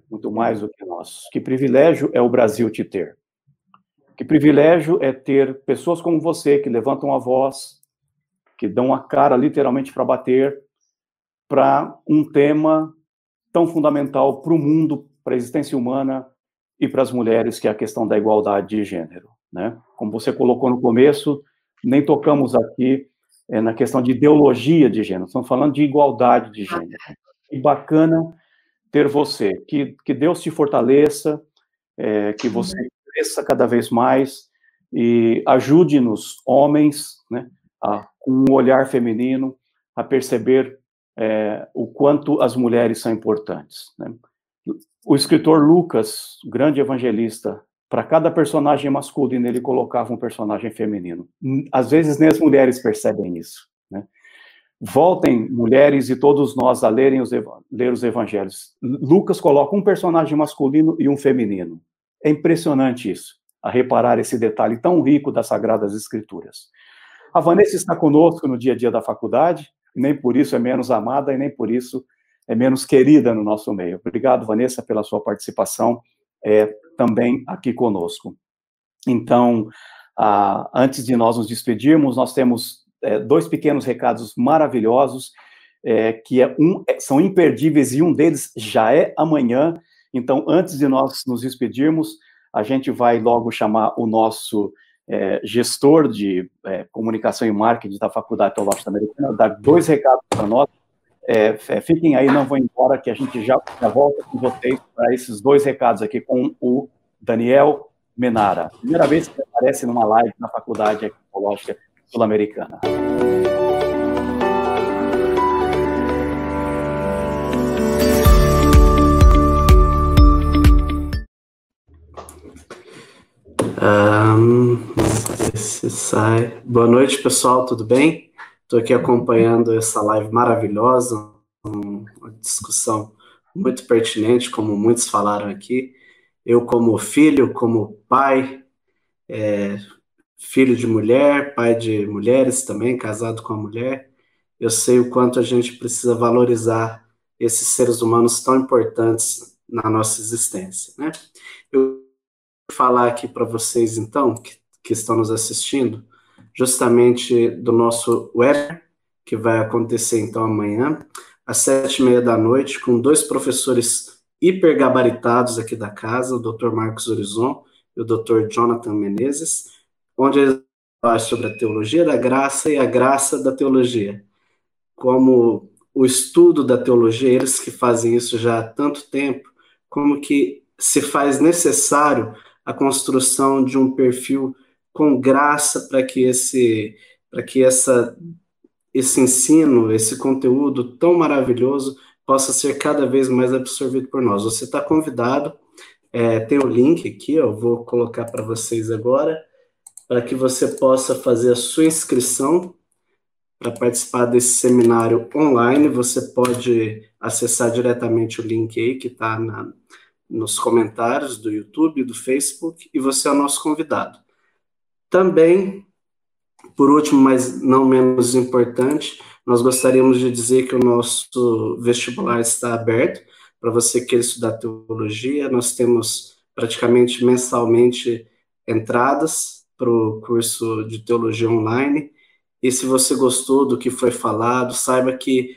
muito mais do que nós. Que privilégio é o Brasil te ter. Que privilégio é ter pessoas como você que levantam a voz, que dão a cara literalmente para bater para um tema tão fundamental para o mundo, para a existência humana e para as mulheres, que é a questão da igualdade de gênero. Né? Como você colocou no começo, nem tocamos aqui é, na questão de ideologia de gênero, estamos falando de igualdade de gênero. Que bacana ter você, que, que Deus te fortaleça, é, que você cresça cada vez mais e ajude-nos, homens, né, a, com um olhar feminino, a perceber é, o quanto as mulheres são importantes. Né? O escritor Lucas, grande evangelista, para cada personagem masculino, ele colocava um personagem feminino. Às vezes, nem as mulheres percebem isso. Né? Voltem, mulheres e todos nós, a lerem os, ler os evangelhos. Lucas coloca um personagem masculino e um feminino. É impressionante isso, a reparar esse detalhe tão rico das Sagradas Escrituras. A Vanessa está conosco no dia a dia da faculdade, nem por isso é menos amada e nem por isso é menos querida no nosso meio. Obrigado, Vanessa, pela sua participação é, também aqui conosco. Então, ah, antes de nós nos despedirmos, nós temos é, dois pequenos recados maravilhosos, é, que é um, é, são imperdíveis e um deles já é amanhã. Então, antes de nós nos despedirmos, a gente vai logo chamar o nosso é, gestor de é, comunicação e marketing da Faculdade Teológica Americana, dar dois recados para nós. É, é, fiquem aí, não vão embora, que a gente já, já volta com vocês para esses dois recados aqui com o Daniel Menara. Primeira vez que aparece numa live na Faculdade Ecológica Sul-Americana. Um, sai. Boa noite, pessoal, tudo bem? Estou aqui acompanhando essa live maravilhosa, uma discussão muito pertinente, como muitos falaram aqui. Eu, como filho, como pai, é, filho de mulher, pai de mulheres também, casado com a mulher, eu sei o quanto a gente precisa valorizar esses seres humanos tão importantes na nossa existência, né? Eu vou falar aqui para vocês, então, que, que estão nos assistindo, justamente do nosso webinar, que vai acontecer, então, amanhã, às sete e meia da noite, com dois professores hipergabaritados aqui da casa, o Dr. Marcos Horizon e o Dr. Jonathan Menezes, onde eles falam sobre a teologia da graça e a graça da teologia. Como o estudo da teologia, eles que fazem isso já há tanto tempo, como que se faz necessário a construção de um perfil com graça para que esse para que essa esse ensino, esse conteúdo tão maravilhoso possa ser cada vez mais absorvido por nós. Você está convidado, é, tem o link aqui, eu vou colocar para vocês agora, para que você possa fazer a sua inscrição para participar desse seminário online. Você pode acessar diretamente o link aí que está nos comentários do YouTube, do Facebook, e você é o nosso convidado. Também, por último, mas não menos importante, nós gostaríamos de dizer que o nosso vestibular está aberto para você que queira estudar teologia. Nós temos praticamente mensalmente entradas para o curso de teologia online. E se você gostou do que foi falado, saiba que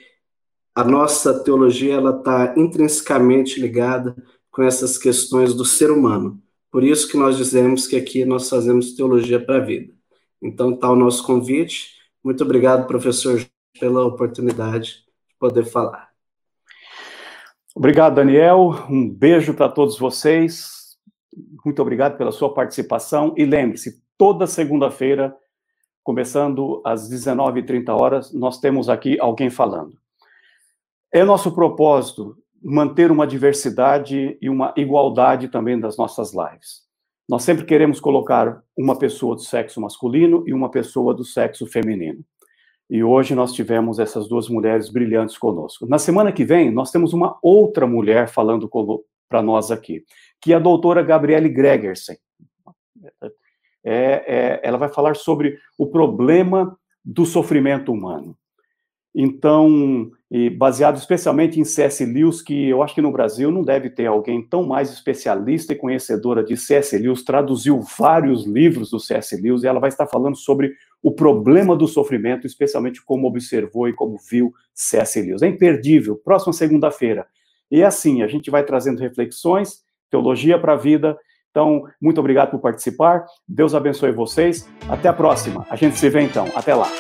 a nossa teologia ela está intrinsecamente ligada com essas questões do ser humano. Por isso que nós dizemos que aqui nós fazemos teologia para a vida. Então está o nosso convite. Muito obrigado, professor, pela oportunidade de poder falar. Obrigado, Daniel. Um beijo para todos vocês. Muito obrigado pela sua participação. E lembre-se, toda segunda-feira, começando às 19h30 horas, nós temos aqui alguém falando. É nosso propósito manter uma diversidade e uma igualdade também das nossas lives. Nós sempre queremos colocar uma pessoa do sexo masculino e uma pessoa do sexo feminino. E hoje nós tivemos essas duas mulheres brilhantes conosco. Na semana que vem, nós temos uma outra mulher falando para nós aqui, que é a doutora Gabriele Gregersen. É, é, ela vai falar sobre o problema do sofrimento humano. Então, baseado especialmente em C.S. Lewis, que eu acho que no Brasil não deve ter alguém tão mais especialista e conhecedora de C.S. Lewis, traduziu vários livros do C.S. Lewis, e ela vai estar falando sobre o problema do sofrimento, especialmente como observou e como viu C.S. Lewis. É imperdível, próxima segunda-feira. E assim, a gente vai trazendo reflexões, teologia para a vida. Então, muito obrigado por participar. Deus abençoe vocês. Até a próxima. A gente se vê então. Até lá.